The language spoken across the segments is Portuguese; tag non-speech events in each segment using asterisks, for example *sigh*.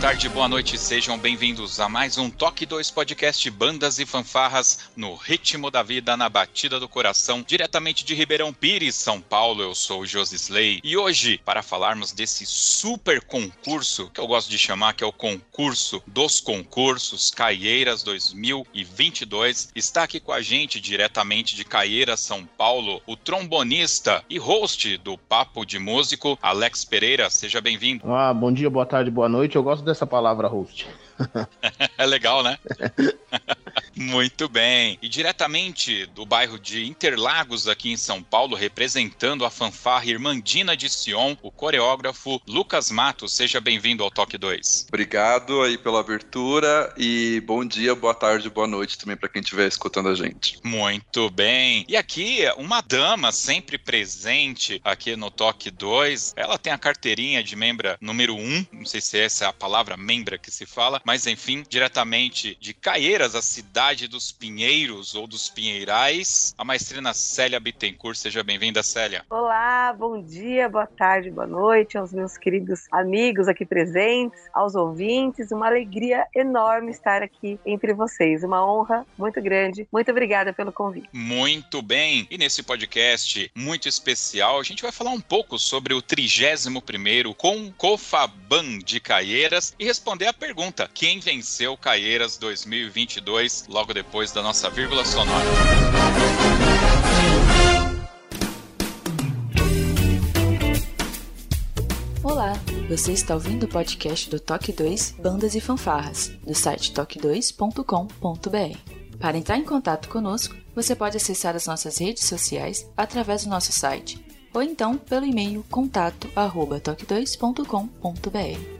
Tarde, boa noite, sejam bem-vindos a mais um Toque 2 Podcast Bandas e Fanfarras no ritmo da vida, na batida do coração, diretamente de Ribeirão Pires, São Paulo. Eu sou o Josi Slay e hoje, para falarmos desse super concurso que eu gosto de chamar, que é o concurso dos concursos Caieiras 2022, está aqui com a gente diretamente de Caieiras, São Paulo, o trombonista e host do Papo de Músico, Alex Pereira. Seja bem-vindo. Ah, bom dia, boa tarde, boa noite eu gosto dessa palavra host. *laughs* é legal, né? *laughs* Muito bem. E diretamente do bairro de Interlagos, aqui em São Paulo, representando a fanfarra Irmandina de Sion, o coreógrafo Lucas Matos. Seja bem-vindo ao Toque 2. Obrigado aí pela abertura e bom dia, boa tarde, boa noite também para quem estiver escutando a gente. Muito bem. E aqui, uma dama sempre presente aqui no Toque 2. Ela tem a carteirinha de membra número 1, não sei se essa é a palavra membra que se fala, mas enfim, diretamente de Caieiras, a cidade dos Pinheiros ou dos Pinheirais, a maestrina Célia Bittencourt. Seja bem-vinda, Célia. Olá, bom dia, boa tarde, boa noite aos meus queridos amigos aqui presentes, aos ouvintes. Uma alegria enorme estar aqui entre vocês. Uma honra muito grande. Muito obrigada pelo convite. Muito bem. E nesse podcast muito especial, a gente vai falar um pouco sobre o 31º com Cofaban de Caieiras e responder a pergunta: quem venceu Caieiras 2022, logo depois da nossa vírgula sonora. Olá, você está ouvindo o podcast do Toque 2 Bandas e Fanfarras, do site toque2.com.br. Para entrar em contato conosco, você pode acessar as nossas redes sociais através do nosso site ou então pelo e-mail contato@toque2.com.br.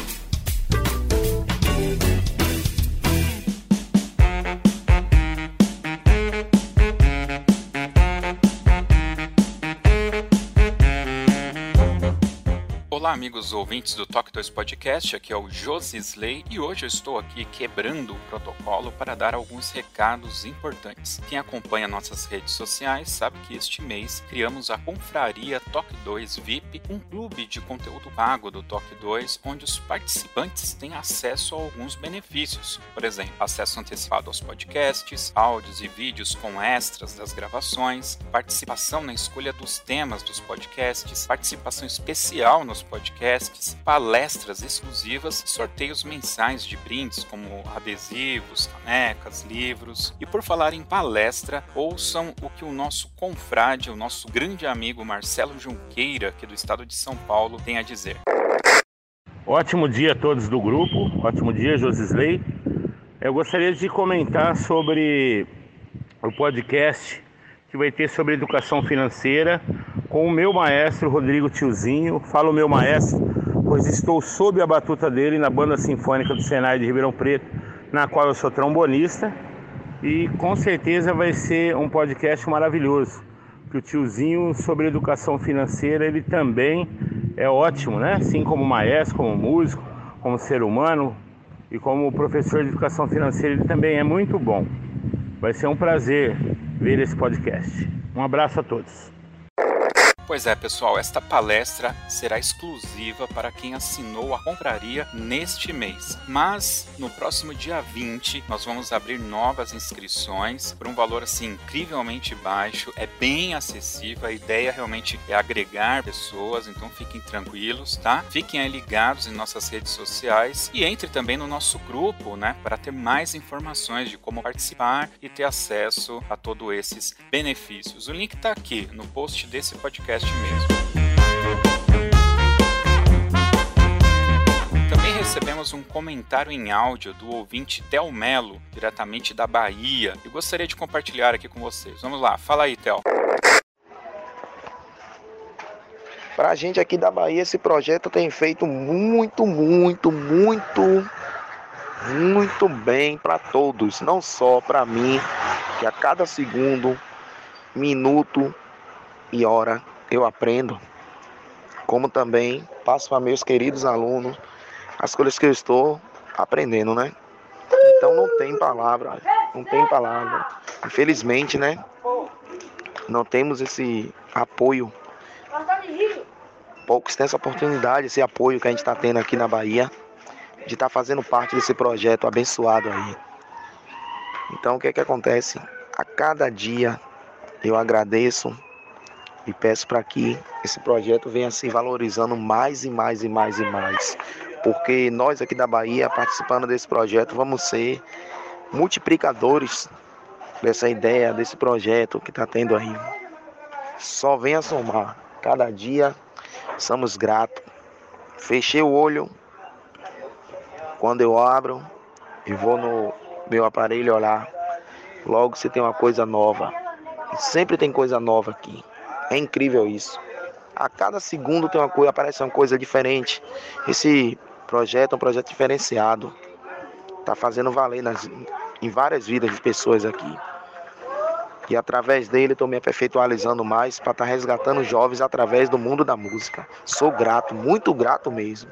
Olá, amigos ouvintes do Talk 2 Podcast, aqui é o Josi Slay e hoje eu estou aqui quebrando o protocolo para dar alguns recados importantes. Quem acompanha nossas redes sociais sabe que este mês criamos a Confraria Talk 2 VIP, um clube de conteúdo pago do Talk 2, onde os participantes têm acesso a alguns benefícios. Por exemplo, acesso antecipado aos podcasts, áudios e vídeos com extras das gravações, participação na escolha dos temas dos podcasts, participação especial nos podcasts palestras exclusivas, sorteios mensais de brindes como adesivos, canecas, livros. E por falar em palestra, ouçam o que o nosso confrade, o nosso grande amigo Marcelo Junqueira, aqui do estado de São Paulo, tem a dizer. Ótimo dia a todos do grupo, ótimo dia, Josisley. Eu gostaria de comentar sobre o podcast que vai ter sobre educação financeira com o meu maestro Rodrigo Tiozinho. Falo meu maestro, pois estou sob a batuta dele na Banda Sinfônica do Senai de Ribeirão Preto, na qual eu sou trombonista. E com certeza vai ser um podcast maravilhoso. Que o tiozinho sobre educação financeira, ele também é ótimo, né? Assim como maestro, como músico, como ser humano e como professor de educação financeira, ele também é muito bom. Vai ser um prazer ver esse podcast. Um abraço a todos. Pois é, pessoal, esta palestra será exclusiva para quem assinou a compraria neste mês. Mas no próximo dia 20 nós vamos abrir novas inscrições por um valor assim incrivelmente baixo, é bem acessível, a ideia realmente é agregar pessoas, então fiquem tranquilos, tá? Fiquem aí ligados em nossas redes sociais e entre também no nosso grupo, né, para ter mais informações de como participar e ter acesso a todos esses benefícios. O link está aqui no post desse podcast mesmo. Também recebemos um comentário em áudio do ouvinte Tel Melo, diretamente da Bahia, e gostaria de compartilhar aqui com vocês. Vamos lá, fala aí, Tel. Para a gente aqui da Bahia, esse projeto tem feito muito, muito, muito, muito bem para todos, não só para mim, que a cada segundo, minuto e hora eu aprendo, como também passo para meus queridos alunos as coisas que eu estou aprendendo, né? Então não tem palavra, não tem palavra. Infelizmente, né? Não temos esse apoio. Poucos têm essa oportunidade, esse apoio que a gente está tendo aqui na Bahia, de estar tá fazendo parte desse projeto abençoado aí. Então o que é que acontece? A cada dia eu agradeço e peço para que esse projeto venha se valorizando mais e mais e mais e mais. Porque nós aqui da Bahia, participando desse projeto, vamos ser multiplicadores dessa ideia, desse projeto que está tendo aí. Só venha somar. Cada dia somos gratos. Fechei o olho. Quando eu abro e vou no meu aparelho olhar, logo se tem uma coisa nova. Sempre tem coisa nova aqui. É incrível isso. A cada segundo tem uma coisa, aparece uma coisa diferente. Esse projeto é um projeto diferenciado. Está fazendo valer nas, em várias vidas de pessoas aqui. E através dele estou me aperfeiçoalizando mais para estar tá resgatando jovens através do mundo da música. Sou grato, muito grato mesmo.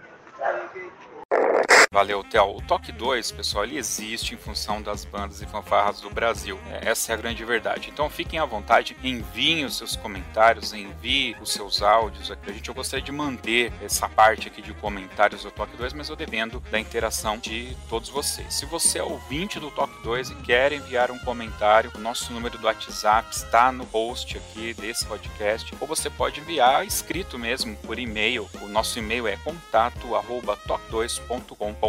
Valeu, Theo. O Toque 2, pessoal, ele existe em função das bandas e fanfarras do Brasil. É, essa é a grande verdade. Então fiquem à vontade, enviem os seus comentários, enviem os seus áudios. Acredite, eu gostaria de manter essa parte aqui de comentários do Toque 2, mas eu dependo da interação de todos vocês. Se você é ouvinte do Toque 2 e quer enviar um comentário, o nosso número do WhatsApp está no post aqui desse podcast, ou você pode enviar escrito mesmo por e-mail. O nosso e-mail é contato@toque2.com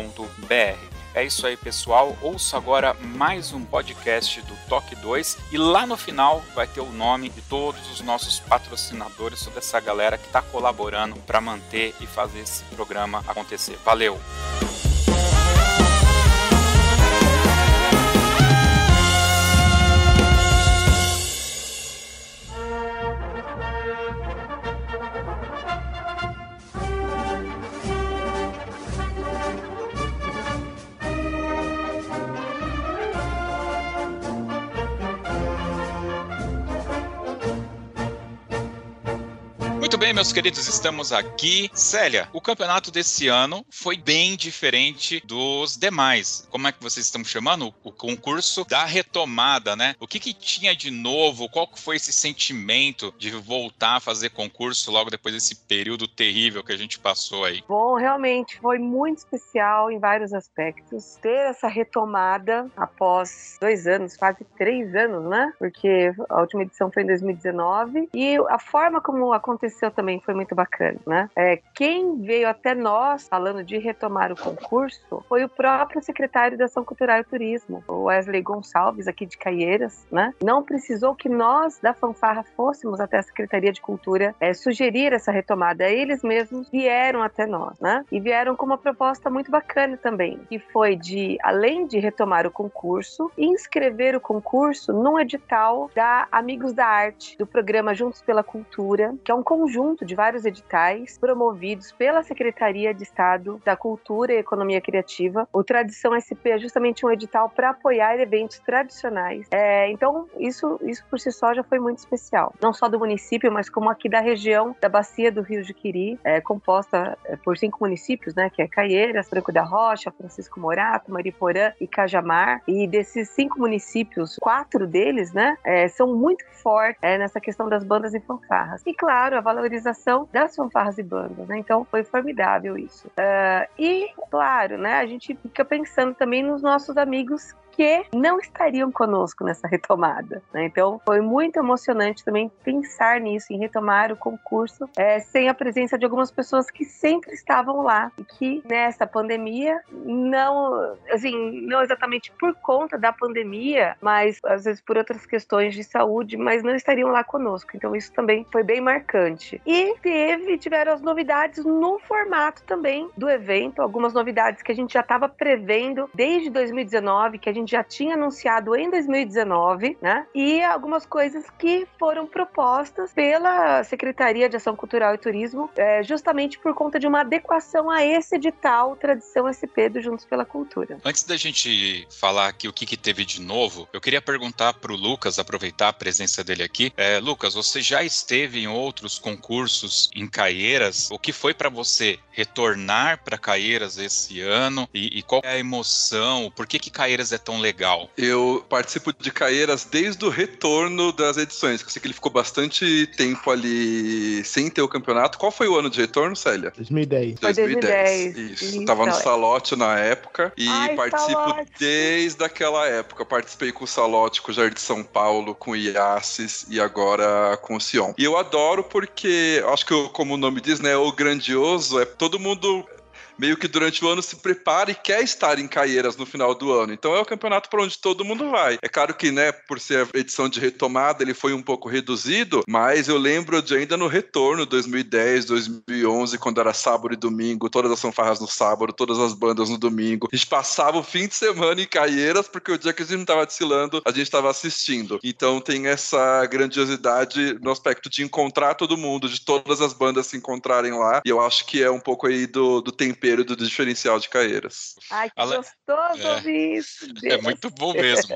é isso aí, pessoal. Ouça agora mais um podcast do Toque 2 e lá no final vai ter o nome de todos os nossos patrocinadores, toda essa galera que está colaborando para manter e fazer esse programa acontecer. Valeu! Meus queridos, estamos aqui. Célia, o campeonato desse ano foi bem diferente dos demais. Como é que vocês estão chamando? O concurso da retomada, né? O que, que tinha de novo? Qual foi esse sentimento de voltar a fazer concurso logo depois desse período terrível que a gente passou aí? Bom, realmente foi muito especial em vários aspectos. Ter essa retomada após dois anos, quase três anos, né? Porque a última edição foi em 2019 e a forma como aconteceu também foi muito bacana, né? É, quem veio até nós falando de retomar o concurso foi o próprio secretário da Ação Cultural e Turismo, o Wesley Gonçalves, aqui de Caieiras, né? Não precisou que nós da fanfarra fôssemos até a Secretaria de Cultura é, sugerir essa retomada. Eles mesmos vieram até nós, né? E vieram com uma proposta muito bacana também, que foi de, além de retomar o concurso, inscrever o concurso num edital da Amigos da Arte, do programa Juntos pela Cultura, que é um conjunto conjunto de vários editais promovidos pela Secretaria de Estado da Cultura e Economia Criativa. O Tradição SP é justamente um edital para apoiar eventos tradicionais. É, então, isso, isso por si só já foi muito especial. Não só do município, mas como aqui da região da Bacia do Rio Juquiri ali, é, composta é, por cinco municípios, né? Que é Caieiras, Franco da Rocha, Francisco Morato, Mariporã e Cajamar. E desses cinco municípios, quatro deles, né? É, são muito fortes é, nessa questão das bandas e fanfarras. E claro, a valorização das fanfarras e bandas, né? Então foi formidável isso. Uh, e claro, né? A gente fica pensando também nos nossos amigos que não estariam conosco nessa retomada. Né? Então foi muito emocionante também pensar nisso, em retomar o concurso, é, sem a presença de algumas pessoas que sempre estavam lá e que nessa pandemia não, assim, não exatamente por conta da pandemia, mas às vezes por outras questões de saúde, mas não estariam lá conosco. Então isso também foi bem marcante. E teve, tiveram as novidades no formato também do evento, algumas novidades que a gente já estava prevendo desde 2019, que a gente já tinha anunciado em 2019, né? E algumas coisas que foram propostas pela Secretaria de Ação Cultural e Turismo, é, justamente por conta de uma adequação a esse edital Tradição SP do Juntos pela Cultura. Antes da gente falar aqui o que, que teve de novo, eu queria perguntar para o Lucas, aproveitar a presença dele aqui. É, Lucas, você já esteve em outros concursos em Caieiras? O que foi para você retornar para Caieiras esse ano? E, e, qual é a emoção? Por que, que Caieiras é tão legal? Eu participo de Caieiras desde o retorno das edições, que eu sei que ele ficou bastante tempo ali sem ter o campeonato. Qual foi o ano de retorno, Célia? 2010. 2010. Isso. Isso. Tava no Salote na época e Ai, participo Salote. desde aquela época. Participei com o Salote, com o Jardim de São Paulo, com o Iaces e agora com o Sion. E eu adoro porque, acho que como o nome diz, né, o grandioso é todo mundo meio que durante o ano se prepara e quer estar em Caieiras no final do ano. Então é o campeonato para onde todo mundo vai. É claro que, né, por ser a edição de retomada, ele foi um pouco reduzido, mas eu lembro de ainda no retorno, 2010, 2011, quando era sábado e domingo, todas as fanfarras no sábado, todas as bandas no domingo. A gente passava o fim de semana em Caieiras, porque o dia que a gente não estava desfilando, a gente estava assistindo. Então tem essa grandiosidade no aspecto de encontrar todo mundo, de todas as bandas se encontrarem lá. E eu acho que é um pouco aí do, do tempero do diferencial de Caieiras. Ai, que Ale... gostoso é, ouvir isso. Deus. *laughs* É muito bom mesmo.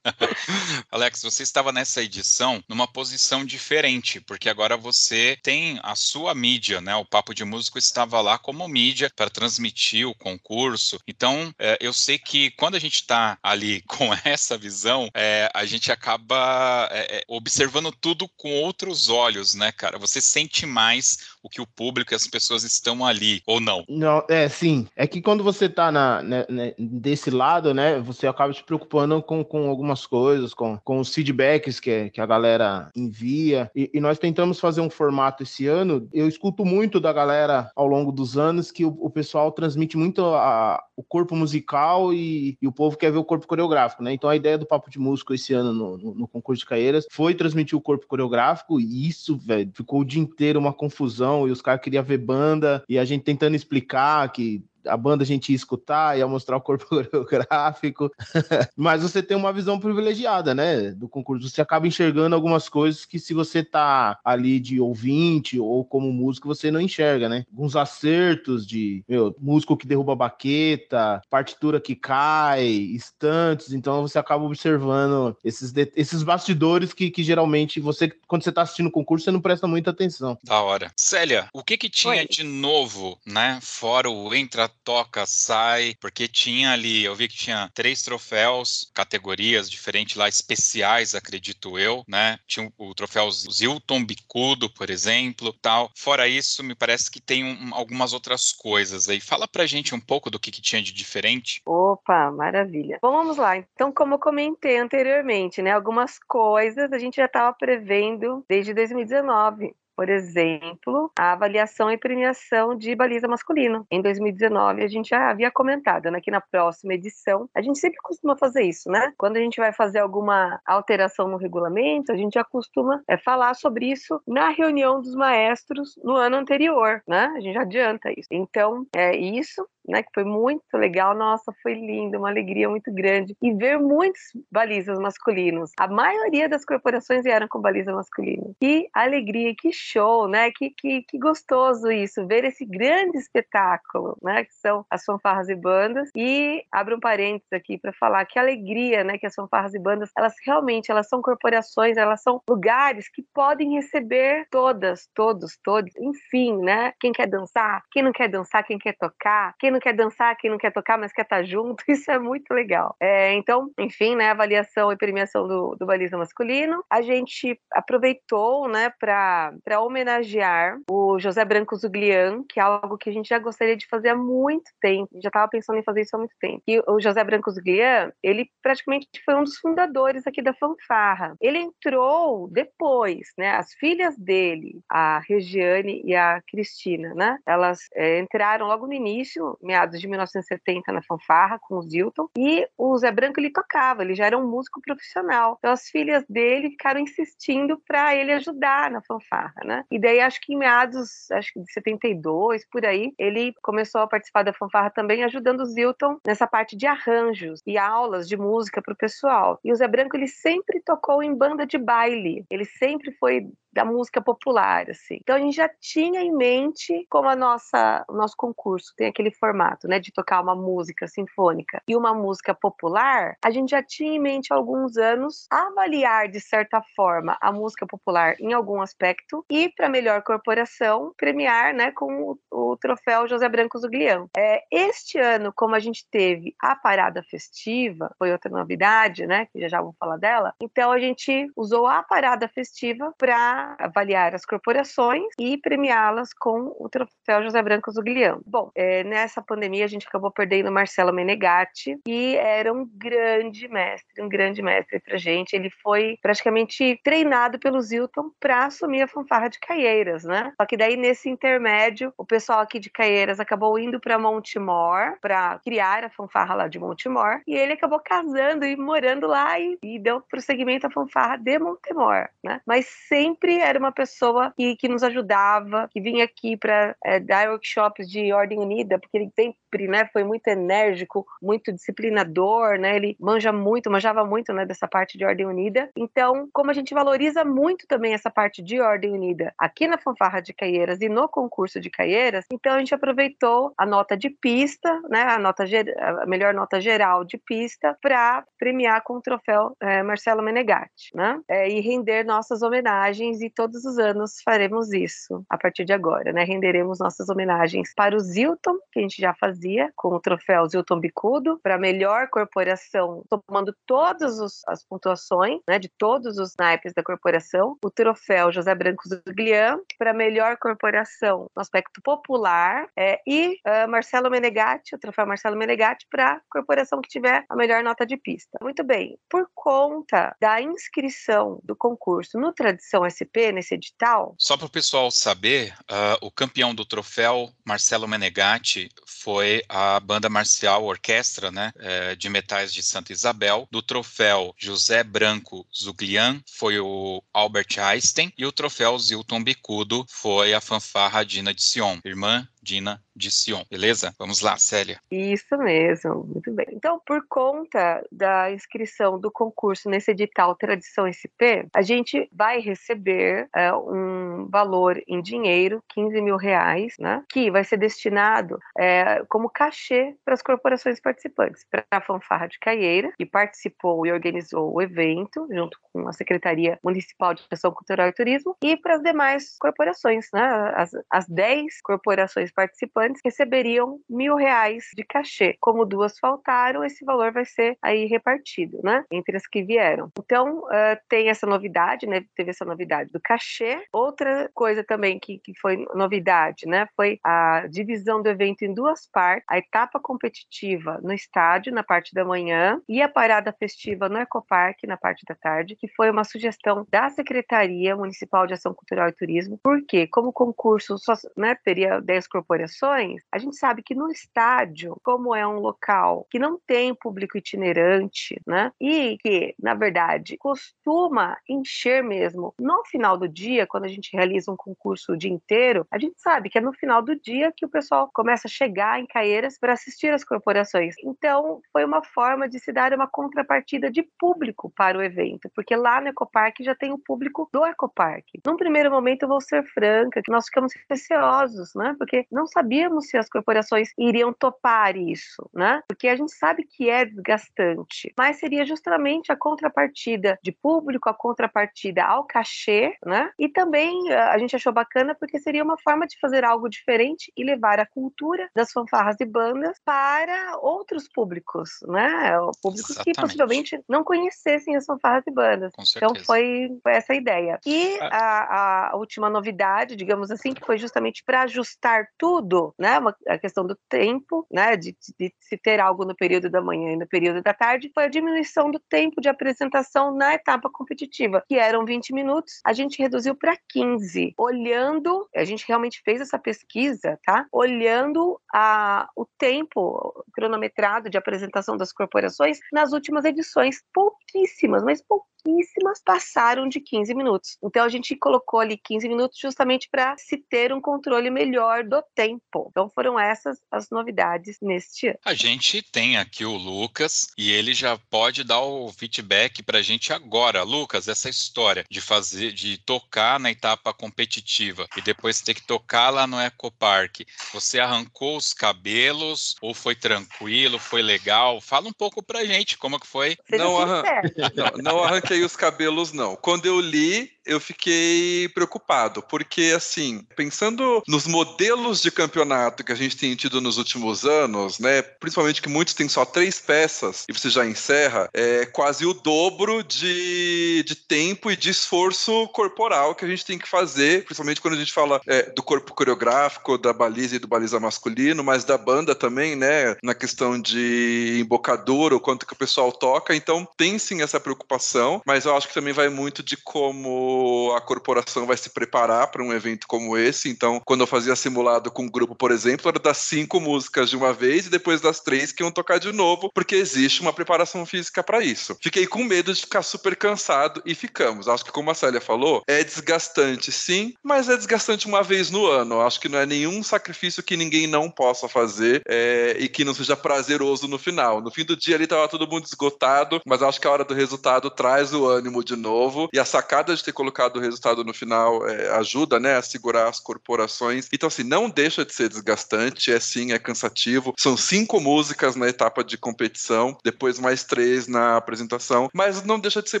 *laughs* Alex, você estava nessa edição numa posição diferente, porque agora você tem a sua mídia, né? O Papo de Músico estava lá como mídia para transmitir o concurso. Então, é, eu sei que quando a gente está ali *laughs* com essa visão, é, a gente acaba é, é, observando tudo com outros olhos, né, cara? Você sente mais o que o público e as pessoas estão ali, ou não? Não, é, sim. É que quando você tá na, né, né, desse lado, né, você acaba se preocupando com, com algumas coisas, com, com os feedbacks que, que a galera envia. E, e nós tentamos fazer um formato esse ano. Eu escuto muito da galera ao longo dos anos que o, o pessoal transmite muito a, o corpo musical e, e, o povo quer ver o corpo coreográfico, né? Então a ideia do Papo de Músico esse ano no, no, no concurso de Caeiras foi transmitir o corpo coreográfico e isso, velho, ficou o dia inteiro uma confusão e os caras queriam ver banda e a gente tentando explicar que a banda a gente ia escutar, ia mostrar o corpo *laughs* coreográfico, *laughs* mas você tem uma visão privilegiada, né, do concurso. Você acaba enxergando algumas coisas que se você tá ali de ouvinte ou como músico, você não enxerga, né? Alguns acertos de, meu, músico que derruba a baqueta, partitura que cai, estantes, então você acaba observando esses, esses bastidores que, que geralmente você, quando você tá assistindo o concurso, você não presta muita atenção. Da hora. Célia, o que que tinha Oi. de novo, né, fora o entra toca, sai, porque tinha ali, eu vi que tinha três troféus, categorias diferentes lá, especiais, acredito eu, né? Tinha o, troféu Zilton Bicudo, por exemplo, tal. Fora isso, me parece que tem um, algumas outras coisas aí. Fala pra gente um pouco do que, que tinha de diferente. Opa, maravilha. Bom, vamos lá. Então, como eu comentei anteriormente, né? Algumas coisas a gente já estava prevendo desde 2019 por exemplo, a avaliação e premiação de baliza masculino. Em 2019, a gente já havia comentado, né, que na próxima edição, a gente sempre costuma fazer isso, né? Quando a gente vai fazer alguma alteração no regulamento, a gente já costuma é, falar sobre isso na reunião dos maestros no ano anterior, né? A gente já adianta isso. Então, é isso né, que foi muito legal. Nossa, foi lindo, uma alegria muito grande. E ver muitos balizas masculinos. A maioria das corporações vieram com baliza masculina. Que alegria, que show, né? Que, que, que gostoso isso, ver esse grande espetáculo, né? Que são as fanfarras e bandas. E abro um parênteses aqui para falar que alegria, né? Que as fanfarras e bandas, elas realmente, elas são corporações, elas são lugares que podem receber todas, todos, todos, enfim, né? Quem quer dançar, quem não quer dançar, quem quer tocar, quem não quer dançar, quem não quer tocar, mas quer estar junto, *laughs* isso é muito legal. É, então, enfim, né? Avaliação e premiação do, do baliza masculino. A gente aproveitou, né, para homenagear o José Branco Zuglian, que é algo que a gente já gostaria de fazer há muito tempo, já estava pensando em fazer isso há muito tempo. E o José Branco Zuglian, ele praticamente foi um dos fundadores aqui da fanfarra. Ele entrou depois, né? As filhas dele, a Regiane e a Cristina, né? Elas é, entraram logo no início, meados de 1970, na fanfarra com o Zilton. E o Zé Branco ele tocava, ele já era um músico profissional. Então as filhas dele ficaram insistindo para ele ajudar na fanfarra, né? E daí acho que em meados, acho que de 72 por aí, ele começou a participar da fanfarra também, ajudando o Zilton nessa parte de arranjos e aulas de música para o pessoal. E o Zé Branco ele sempre tocou em banda de baile. Ele sempre foi da música popular, assim. Então a gente já tinha em mente como a nossa, o nosso concurso tem aquele formato, né, de tocar uma música sinfônica e uma música popular, a gente já tinha em mente há alguns anos avaliar de certa forma a música popular em algum aspecto e para melhor corporação premiar, né, com o, o troféu José Branco Zuglião. É, este ano, como a gente teve a parada festiva, foi outra novidade, né, que já já vou falar dela. Então a gente usou a parada festiva para avaliar as corporações e premiá-las com o troféu José Branco Zuglião. Bom, é, nessa pandemia a gente acabou perdendo Marcelo Menegatti, que era um grande mestre, um grande mestre pra gente. Ele foi praticamente treinado pelo Zilton para assumir a fanfarra de Caieiras, né? Só que daí nesse intermédio, o pessoal aqui de Caieiras acabou indo para Montemor para criar a fanfarra lá de Montemor e ele acabou casando e morando lá e, e deu prosseguimento à fanfarra de Montemor, né? Mas sempre era uma pessoa que, que nos ajudava, que vinha aqui para é, dar workshops de ordem unida, porque ele sempre né, foi muito enérgico, muito disciplinador, né? Ele manja muito, manjava muito né, dessa parte de ordem unida. Então, como a gente valoriza muito também essa parte de ordem unida aqui na Fanfarra de Caieiras e no concurso de Caieiras, então a gente aproveitou a nota de pista, né, a, nota, a melhor nota geral de pista, para premiar com o troféu é, Marcelo Menegatti, né? É, e render nossas homenagens e todos os anos faremos isso a partir de agora, né? Renderemos nossas homenagens para o Zilton, que a gente já fazia com o troféu Zilton Bicudo, para melhor corporação, tomando todas as pontuações, né, de todos os naipes da corporação, o troféu José Branco Zuglian para melhor corporação no aspecto popular é, e uh, Marcelo Menegatti, o troféu Marcelo Menegatti para corporação que tiver a melhor nota de pista. Muito bem, por conta da inscrição do concurso no Tradição SP nesse edital? Só para o pessoal saber, uh, o campeão do troféu, Marcelo Menegatti, foi a banda marcial orquestra né, uh, de metais de Santa Isabel. Do troféu José Branco Zuglian foi o Albert Einstein. E o troféu Zilton Bicudo foi a fanfarra Dina de Sion, irmã Dina de Sion. Beleza? Vamos lá, Célia. Isso mesmo, muito bem. Então, por conta da inscrição do concurso nesse edital Tradição SP, a gente vai receber é, um valor em dinheiro, 15 mil reais, né? Que vai ser destinado é, como cachê para as corporações participantes. Para a Fanfarra de Caieira, que participou e organizou o evento, junto com a Secretaria Municipal de Ação Cultural e Turismo, e para as demais corporações, né? As, as 10 corporações participantes receberiam mil reais de cachê. Como duas faltaram, esse valor vai ser aí repartido, né, entre as que vieram. Então, uh, tem essa novidade, né, teve essa novidade do cachê. Outra coisa também que, que foi novidade, né, foi a divisão do evento em duas partes, a etapa competitiva no estádio, na parte da manhã, e a parada festiva no Ecoparque, na parte da tarde, que foi uma sugestão da Secretaria Municipal de Ação Cultural e Turismo, porque como o concurso só né, teria 10 corporações a gente sabe que no estádio, como é um local que não tem público itinerante, né? E que, na verdade, costuma encher mesmo no final do dia, quando a gente realiza um concurso o dia inteiro, a gente sabe que é no final do dia que o pessoal começa a chegar em Caieiras para assistir as corporações. Então, foi uma forma de se dar uma contrapartida de público para o evento, porque lá no Ecopark já tem o público do Ecopark. Num primeiro momento, eu vou ser franca, que nós ficamos receosos, né? Porque não sabíamos se as corporações iriam topar isso, né? Porque a gente sabe que é desgastante, mas seria justamente a contrapartida de público, a contrapartida ao cachê, né? E também eh, a gente achou bacana porque seria uma forma de fazer algo diferente e levar a cultura das fanfarras e bandas para outros públicos, né? Públicos Exatamente. que possivelmente não conhecessem as fanfarras e bandas. Então foi, foi essa a ideia. E ah. a, a, última novidade, digamos assim, que foi justamente para ajustar tudo, né? Uma, a questão do tempo, né? De, de, se ter algo no período da manhã e no período da tarde, foi a diminuição do tempo de apresentação na etapa competitiva, que eram 20 minutos, a gente reduziu para 15, olhando, a gente realmente fez essa pesquisa, tá? Olhando a, o tempo cronometrado de apresentação das corporações nas últimas edições, pouquíssimas, mas pouquíssimas pouquíssimas passaram de 15 minutos. Então a gente colocou ali 15 minutos justamente para se ter um controle melhor do tempo. Então foram essas as novidades neste ano. A gente tem aqui o Lucas e ele já pode dar o feedback para a gente agora. Lucas, essa história de fazer, de tocar na etapa competitiva e depois ter que tocar lá no Ecopark, você arrancou os cabelos ou foi tranquilo, foi legal? Fala um pouco pra gente como que foi. não, arran... *laughs* não, não arranquei os cabelos, não. Quando eu li, eu fiquei preocupado, porque assim, pensando nos modelos de campeonato que a gente tem tido nos últimos anos, né, principalmente que muitos têm só três peças e você já encerra, é quase o dobro de, de tempo e de esforço corporal que a gente tem que fazer, principalmente quando a gente fala é, do corpo coreográfico, da baliza e do baliza masculino, mas da banda também, né, na questão de embocadura, o quanto que o pessoal toca, então tem sim essa preocupação, mas eu acho que também vai muito de como a corporação vai se preparar para um evento como esse. Então, quando eu fazia simulado com um grupo, por exemplo, era das cinco músicas de uma vez e depois das três que iam tocar de novo, porque existe uma preparação física para isso. Fiquei com medo de ficar super cansado e ficamos. Acho que, como a Célia falou, é desgastante sim, mas é desgastante uma vez no ano. Acho que não é nenhum sacrifício que ninguém não possa fazer é, e que não seja prazeroso no final. No fim do dia ali tava todo mundo esgotado, mas acho que a hora do resultado traz o ânimo de novo e a sacada de ter colocado colocado o resultado no final é, ajuda, né, a segurar as corporações. Então, assim, não deixa de ser desgastante, é sim, é cansativo. São cinco músicas na etapa de competição, depois mais três na apresentação, mas não deixa de ser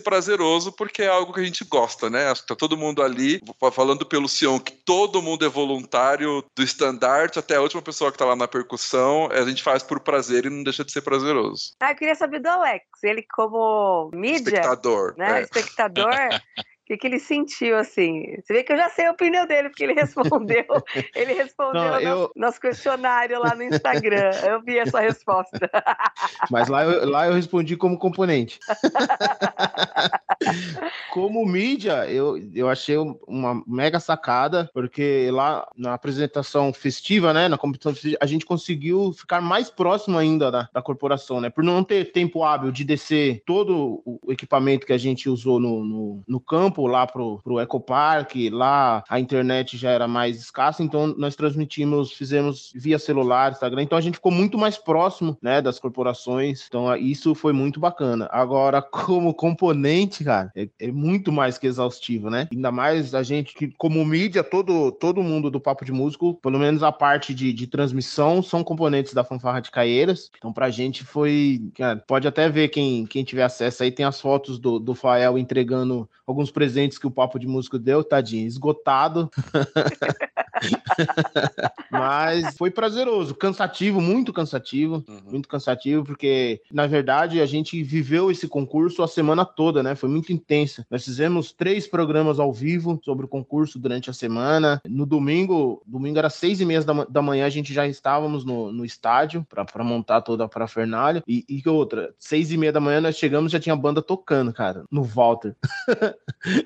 prazeroso porque é algo que a gente gosta, né? Acho que tá todo mundo ali, falando pelo Sion, que todo mundo é voluntário, do estandarte até a última pessoa que tá lá na percussão, a gente faz por prazer e não deixa de ser prazeroso. Ah, eu queria saber do Alex, ele como mídia, espectador, né? É. Espectador. *laughs* O que, que ele sentiu, assim? Você vê que eu já sei a opinião dele, porque ele *laughs* respondeu, ele respondeu Não, eu... nosso, nosso, questionário lá no Instagram. Eu vi essa resposta. Mas lá eu, lá eu respondi como componente. *laughs* como mídia, eu, eu achei uma mega sacada, porque lá na apresentação festiva, né, na competição festiva, a gente conseguiu ficar mais próximo ainda da, da corporação, né? Por não ter tempo hábil de descer todo o equipamento que a gente usou no, no, no campo, lá pro, pro Ecopark, lá a internet já era mais escassa, então nós transmitimos, fizemos via celular, Instagram, então a gente ficou muito mais próximo, né, das corporações, então isso foi muito bacana. Agora, *laughs* como componente, cara, é, é muito mais que exaustivo, né? Ainda mais a gente que, como mídia, todo, todo mundo do Papo de Músico, pelo menos a parte de, de transmissão, são componentes da Fanfarra de Caieiras, então pra gente foi, cara, pode até ver quem, quem tiver acesso aí, tem as fotos do, do Fael entregando alguns presentes que o Papo de Músico deu, tadinho, esgotado. *laughs* Mas foi prazeroso, cansativo, muito cansativo, uhum. muito cansativo, porque na verdade a gente viveu esse concurso a semana toda, né? Foi muito intensa. Nós fizemos três programas ao vivo sobre o concurso durante a semana. No domingo, domingo era seis e meia da, da manhã, a gente já estávamos no, no estádio para montar toda a parafernália. E, e outra, seis e meia da manhã nós chegamos já tinha banda tocando, cara, no Walter.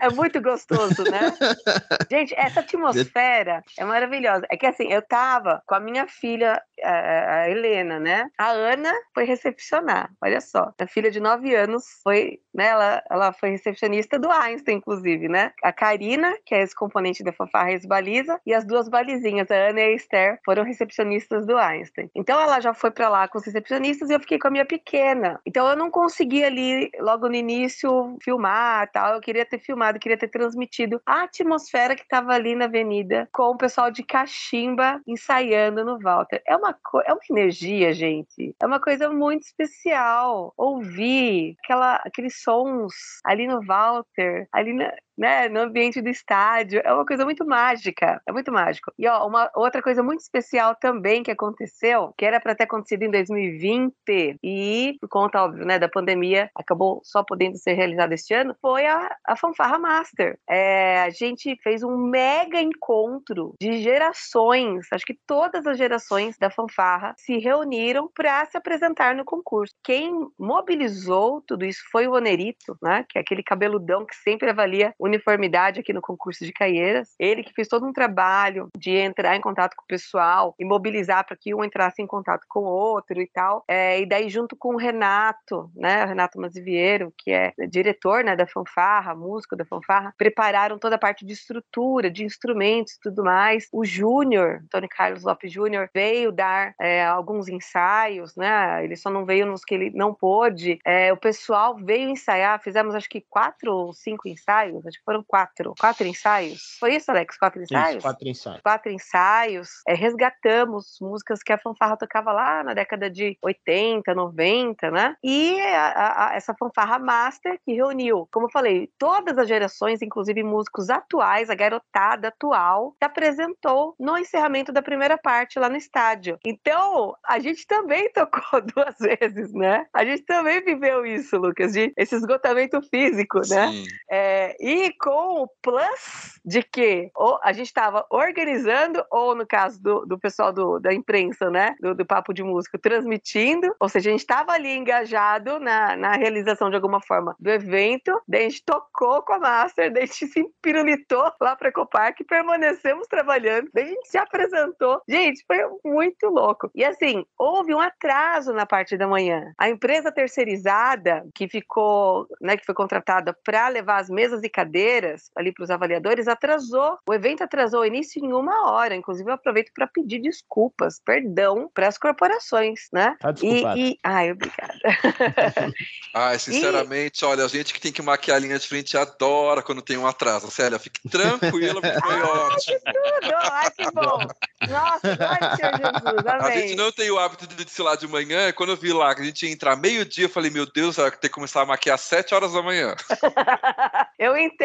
É muito gostoso, né? *laughs* Gente, essa atmosfera é maravilhosa. É que assim, eu tava com a minha filha, a, Helena, né? A Ana foi recepcionar, olha só. A filha de nove anos foi, né? Ela, ela foi recepcionista do Einstein, inclusive, né? A Karina, que é esse componente da fanfarra ex-baliza, e as duas balizinhas, a Ana e a Esther, foram recepcionistas do Einstein. Então ela já foi para lá com os recepcionistas e eu fiquei com a minha pequena. Então eu não consegui ali, logo no início, filmar tal. Eu queria ter filmado, queria ter transmitido a atmosfera que estava ali na avenida com o pessoal de cachimba ensaiando no Walter. É uma, é uma energia, gente. É uma coisa muito especial. Ouvir aquela, aqueles sons ali no Walter, ali na, né, no ambiente do estádio. É uma coisa muito mágica, é muito mágico. E ó, uma outra coisa muito especial também que aconteceu, que era para ter acontecido em 2020 e por conta óbvio, né, da pandemia, acabou só podendo ser realizado este ano, foi a, a Fanfarra Master. É, a gente fez um mega encontro de gerações, acho que todas as gerações da Fanfarra se reuniram para se apresentar no concurso. Quem mobilizou tudo isso foi o Onerito, né, que é aquele cabeludão que sempre avalia o uniformidade aqui no concurso de Caieiras. Ele que fez todo um trabalho de entrar em contato com o pessoal e mobilizar para que um entrasse em contato com o outro e tal. É, e daí, junto com o Renato, né, o Renato Maziviero, que é diretor né, da fanfarra, músico da fanfarra, prepararam toda a parte de estrutura, de instrumentos e tudo mais. O Júnior, Tony Carlos Lopes Júnior, veio dar é, alguns ensaios, né? Ele só não veio nos que ele não pôde. É, o pessoal veio ensaiar, fizemos acho que quatro ou cinco ensaios, acho foram quatro, quatro ensaios. Foi isso, Alex? Quatro ensaios? Isso, quatro ensaios. Quatro ensaios. É, resgatamos músicas que a fanfarra tocava lá na década de 80, 90, né? E a, a, essa fanfarra master que reuniu, como eu falei, todas as gerações, inclusive músicos atuais, a garotada atual, se apresentou no encerramento da primeira parte lá no estádio. Então, a gente também tocou *laughs* duas vezes, né? A gente também viveu isso, Lucas, de esse esgotamento físico, né? É, e com o plus de que a gente estava organizando, ou no caso do, do pessoal do, da imprensa, né, do, do Papo de Músico, transmitindo, ou seja, a gente estava ali engajado na, na realização de alguma forma do evento, daí a gente tocou com a Master, daí a gente se pirulitou lá para Ecopark, permanecemos trabalhando, daí a gente se apresentou. Gente, foi muito louco. E assim, houve um atraso na parte da manhã. A empresa terceirizada, que ficou, né, que foi contratada para levar as mesas e cadeiras ali para os avaliadores atrasou. O evento atrasou o início em uma hora. Inclusive, eu aproveito para pedir desculpas, perdão para as corporações, né? Tá e, e... Ai, obrigada. *laughs* Ai, sinceramente, e... olha, a gente que tem que maquiar a linha de frente adora quando tem um atraso. Célia, fique tranquila, porque foi ótimo. Que tudo! Ai, que bom! Nossa, glória Senhor Jesus, amém. A gente não tem o hábito de desfilar de manhã, quando eu vi lá que a gente ia entrar meio-dia, eu falei, meu Deus, vai ter que começar a maquiar às sete horas da manhã. *laughs* eu entendo,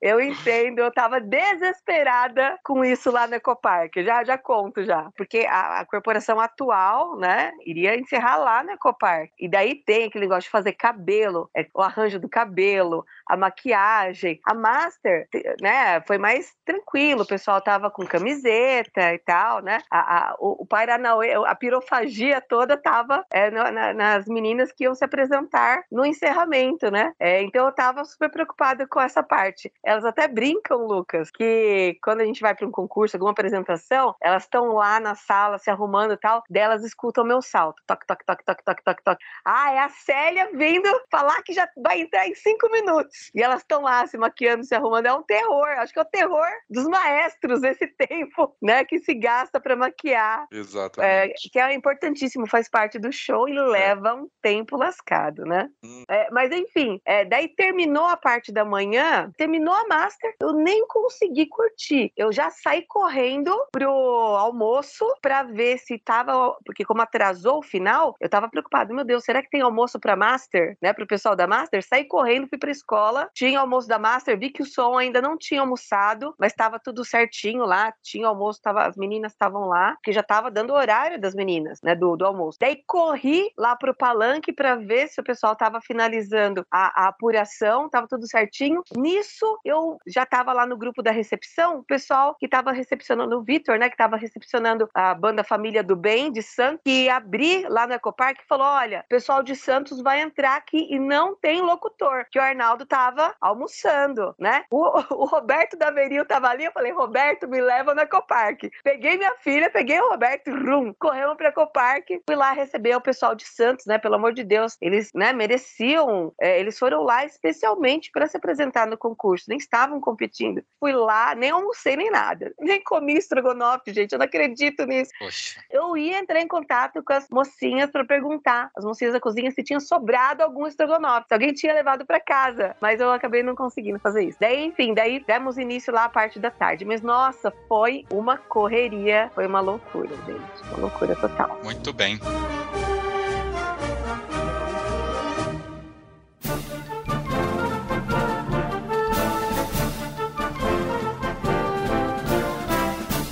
eu entendo. Eu tava desesperada com isso lá no Ecopark. Já, já conto já. Porque a, a, corporação atual, né, iria encerrar lá no Ecopark. E daí tem aquele negócio de fazer cabelo, é, o arranjo do cabelo, a maquiagem. A Master, né, foi mais tranquilo. O pessoal tava com camiseta e tal, né? A, a, o, o Paranauê, a pirofagia toda tava é, na, nas meninas que iam se apresentar no encerramento, né? É, então eu tava super preocupada com essa parte. Elas até brincam, Lucas, que quando a gente vai para um concurso, alguma apresentação, elas estão lá na sala se arrumando e tal, delas escutam meu salto. Toque, toque, toque, toque, toque, toque, toque. Ah, é a Célia vindo falar que já vai entrar em cinco minutos. E elas estão lá se maquiando, se arrumando. É um terror. Acho que é o terror dos maestros esse *laughs* tempo, né, que se gasta para maquiar. Exatamente. É, que é importantíssimo, faz parte do show e leva é. um tempo lascado, né? Hum. É, mas enfim, é, daí terminou a parte da manhã, terminou a Master, eu nem consegui curtir. Eu já saí correndo pro almoço para ver se tava, porque como atrasou o final, eu tava preocupado, meu Deus, será que tem almoço para Master, né, pro pessoal da Master? Saí correndo, fui pra escola, tinha almoço da Master, vi que o som ainda não tinha almoçado, mas tava tudo certinho lá, tinha almoço, tava, as meninas estavam lá, que já tava dando o horário das meninas, né, do, do almoço. Daí corri lá pro palanque para ver se o pessoal tava finalizando a, a apuração, tava tudo certinho. Nisso, eu já estava lá no grupo da recepção, o pessoal que estava recepcionando o Vitor, né, que estava recepcionando a banda Família do Bem de Santos, que abri lá no Ecopark e falou: olha, o pessoal de Santos vai entrar aqui e não tem locutor, que o Arnaldo estava almoçando, né? O, *laughs* o Roberto da Veril estava ali, eu falei, Roberto, me leva no Ecopark. Peguei minha filha, peguei o Roberto, rum, corremos para Ecopark, fui lá receber o pessoal de Santos, né? Pelo amor de Deus, eles, né, mereciam, é, eles foram lá especialmente para se apresentar no concurso, nem estavam competindo. Fui lá, nem almocei nem nada, *laughs* nem comi estrogonofe, gente, eu não acredito nisso. Poxa. Eu ia entrar em contato com as mocinhas para perguntar, as mocinhas da cozinha, se tinha sobrado algum estrogonofe, se alguém tinha levado para casa, mas eu acabei não conseguindo fazer isso. Daí, enfim, daí demos início lá a parte da tarde, mas nossa, foi uma correria, foi uma loucura, gente, uma loucura total. Muito bem.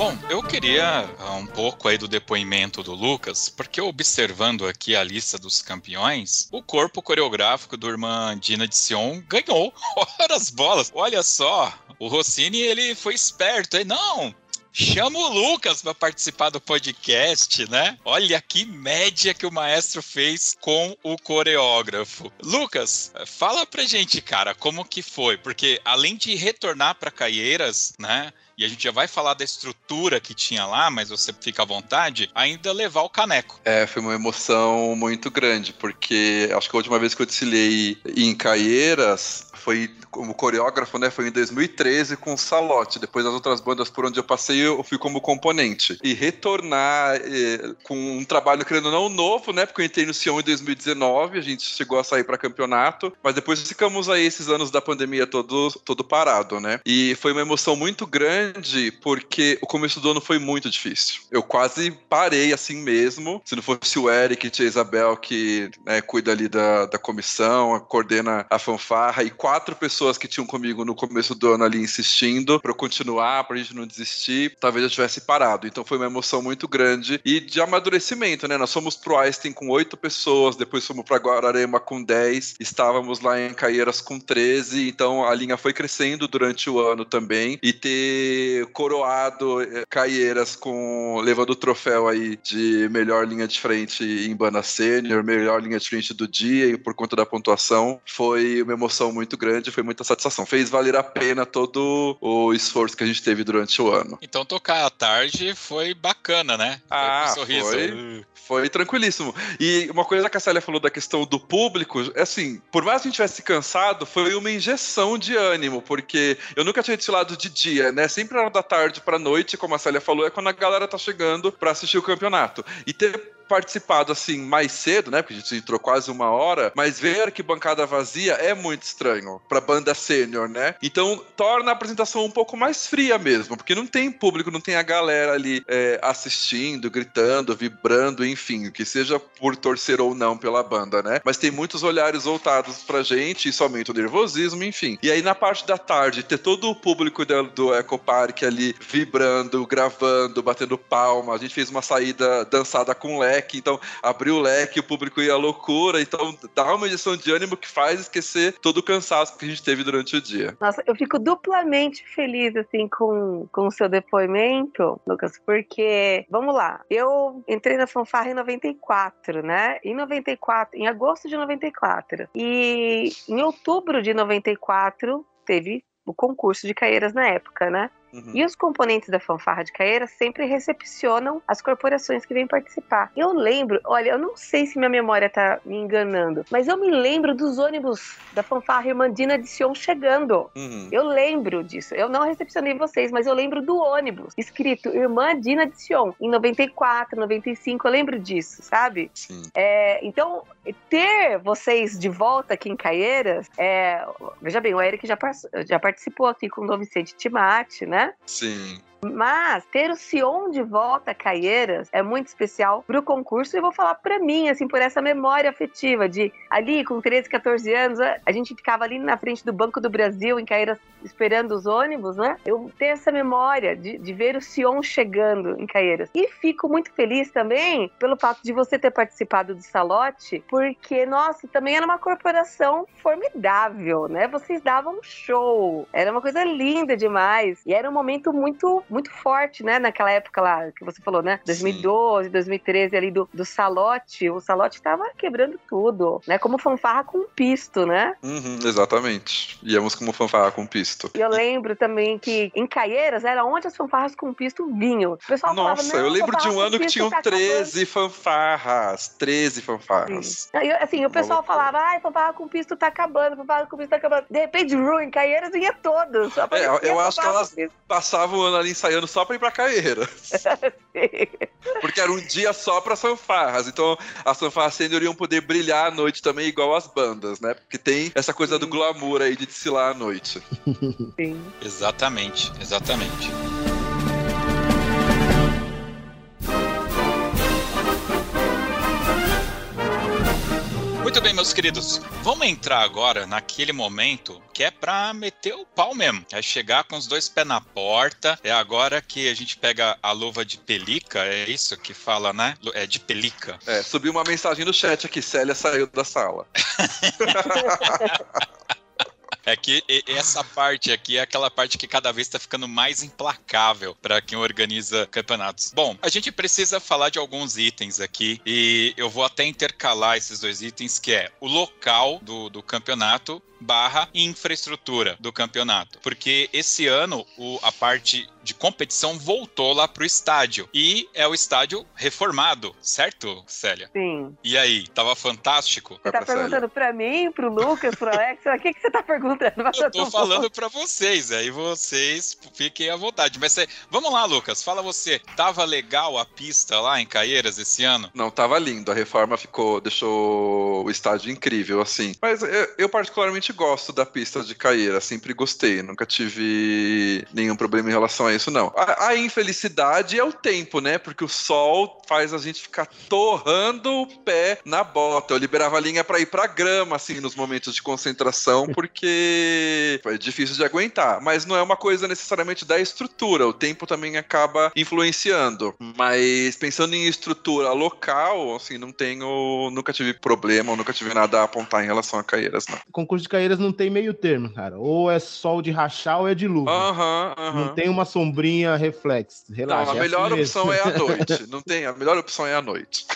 Bom, eu queria uh, um pouco aí do depoimento do Lucas, porque observando aqui a lista dos campeões, o corpo coreográfico do irmã Dina de Sion ganhou. *laughs* Ora as bolas! Olha só, o Rossini ele foi esperto, hein? Não, Chama o Lucas para participar do podcast, né? Olha que média que o maestro fez com o coreógrafo. Lucas, fala pra gente, cara, como que foi? Porque além de retornar para Caieiras, né? E a gente já vai falar da estrutura que tinha lá, mas você fica à vontade, ainda levar o caneco. É, foi uma emoção muito grande, porque acho que a última vez que eu desfilei em Caieiras foi como coreógrafo, né? Foi em 2013 com o Salote. Depois das outras bandas por onde eu passei, eu fui como componente. E retornar eh, com um trabalho, querendo ou não, novo, né? Porque eu entrei no Sion em 2019, a gente chegou a sair para campeonato, mas depois ficamos aí esses anos da pandemia todo, todo parado, né? E foi uma emoção muito grande, porque o começo do ano foi muito difícil. Eu quase parei assim mesmo. Se não fosse o Eric e a Isabel, que né, cuida ali da, da comissão, coordena a fanfarra, e quatro pessoas que tinham comigo no começo do ano ali insistindo para eu continuar, pra gente não desistir, talvez eu tivesse parado. Então foi uma emoção muito grande e de amadurecimento, né? Nós fomos pro Einstein com oito pessoas, depois fomos pra Guararema com dez, estávamos lá em Caieiras com 13, então a linha foi crescendo durante o ano também e ter coroado eh, Caieiras com levando o troféu aí de melhor linha de frente em sênior, melhor linha de frente do dia e por conta da pontuação, foi uma emoção muito grande, foi muita satisfação. Fez valer a pena todo o esforço que a gente teve durante o ano. Então tocar à tarde foi bacana, né? Foi ah, um sorriso. Foi, foi tranquilíssimo. E uma coisa que a Célia falou da questão do público, é assim, por mais que a gente tivesse cansado, foi uma injeção de ânimo, porque eu nunca tinha desfilado de dia, né? Sempre era da tarde pra noite, como a Célia falou, é quando a galera tá chegando para assistir o campeonato. E ter participado assim mais cedo, né? Porque a gente entrou quase uma hora, mas ver a arquibancada vazia é muito estranho pra banda sênior, né? Então torna a apresentação um pouco mais fria mesmo, porque não tem público, não tem a galera ali é, assistindo, gritando, vibrando, enfim, que seja por torcer ou não pela banda, né? Mas tem muitos olhares voltados pra gente, isso aumenta o nervosismo, enfim. E aí na parte da tarde, ter todo o público do, do Eco Park ali vibrando, gravando, batendo palma, a gente fez uma saída dançada com leque leque, então abriu o leque, o público ia à loucura, então dá uma injeção de ânimo que faz esquecer todo o cansaço que a gente teve durante o dia. Nossa, eu fico duplamente feliz, assim, com, com o seu depoimento, Lucas, porque, vamos lá, eu entrei na fanfarra em 94, né? Em 94, em agosto de 94. E em outubro de 94, teve o concurso de Caeiras na época, né? Uhum. E os componentes da fanfarra de Caeira sempre recepcionam as corporações que vêm participar. Eu lembro, olha, eu não sei se minha memória tá me enganando, mas eu me lembro dos ônibus da fanfarra Irmandina de Sion chegando. Uhum. Eu lembro disso. Eu não recepcionei vocês, mas eu lembro do ônibus escrito Irmã Dina de Sion em 94, 95. Eu lembro disso, sabe? Sim. É, então, ter vocês de volta aqui em Caieiras, é, veja bem, o Eric já, já participou aqui com o Dom Vicente Timate, né? Sim. Mas ter o Sion de volta a Caieiras é muito especial pro concurso e vou falar para mim, assim, por essa memória afetiva de ali com 13, 14 anos, a gente ficava ali na frente do Banco do Brasil em Caieiras esperando os ônibus, né? Eu tenho essa memória de, de ver o Sion chegando em Caieiras. E fico muito feliz também pelo fato de você ter participado do Salote, porque, nossa, também era uma corporação formidável, né? Vocês davam um show. Era uma coisa linda demais. E era um momento muito, muito forte, né? Naquela época lá que você falou, né? 2012, Sim. 2013 ali do, do Salote. O Salote tava quebrando tudo, né? Como fanfarra com pisto, né? Uhum, exatamente. Íamos como fanfarra com pisto. E eu lembro também que em Caieiras era onde as fanfarras com pisto vinham. O pessoal Nossa, falava, eu lembro de um ano que tinham tá 13 fanfarras. 13 fanfarras. Eu, assim, o pessoal falava, ai, fanfarra com pisto tá acabando, fanfarra com pisto tá acabando. De repente, Ruin, Caieiras vinha todos. É, eu acho que elas passavam o ano ali ensaiando só pra ir pra Caieiras. *laughs* Porque era um dia só para fanfarras. Então, as fanfarras sênior iam poder brilhar à noite também, igual as bandas, né? Porque tem essa coisa Sim. do glamour aí de desfilar à noite. Sim. Exatamente, exatamente. Meus queridos. Vamos entrar agora naquele momento que é pra meter o pau mesmo. É chegar com os dois pés na porta. É agora que a gente pega a luva de pelica, é isso que fala, né? É de pelica. É, subiu uma mensagem no chat aqui, Célia saiu da sala. *laughs* É que essa parte aqui é aquela parte que cada vez está ficando mais implacável para quem organiza campeonatos. Bom, a gente precisa falar de alguns itens aqui e eu vou até intercalar esses dois itens, que é o local do, do campeonato barra infraestrutura do campeonato. Porque esse ano o, a parte de competição voltou lá pro estádio. E é o estádio reformado, certo, Célia? Sim. E aí, tava fantástico? Você tá perguntando para mim, pro Lucas, pro Alex? O que, que você tá perguntando? Eu tô *laughs* falando para vocês, aí vocês fiquem à vontade. Mas vamos lá, Lucas, fala você. Tava legal a pista lá em Caieiras esse ano? Não, tava lindo. A reforma ficou, deixou o estádio incrível, assim. Mas eu, eu particularmente gosto da pista de Caeira, sempre gostei, nunca tive nenhum problema em relação a isso, não. A, a, infelicidade é o tempo, né? Porque o sol faz a gente ficar torrando o pé na bota. Eu liberava a linha para ir pra grama, assim, nos momentos de concentração, *laughs* porque é difícil de aguentar. Mas não é uma coisa necessariamente da estrutura, o tempo também acaba influenciando. Mas pensando em estrutura local, assim, não tenho. Nunca tive problema, nunca tive nada a apontar em relação a Caeiras, não. Concurso de Caeiras não tem meio termo, cara. Ou é sol de rachar ou é de aham. Não tem uma sombrinha reflexo. Relaxa, não, a é melhor assim opção é a noite. *laughs* Não tem, a melhor opção é a noite.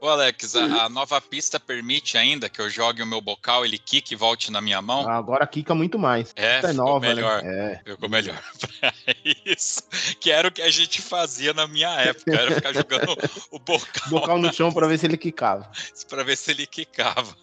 Ô Alex, a, a, nova pista permite ainda que eu jogue o meu bocal, ele quique e volte na minha mão? Agora quica muito mais. É, é nova, né? melhor. Né? É. Ficou melhor *laughs* pra isso. Que era o que a gente fazia na minha época, era ficar jogando o bocal. Bocal no chão para ver se ele quicava. para ver se ele quicava.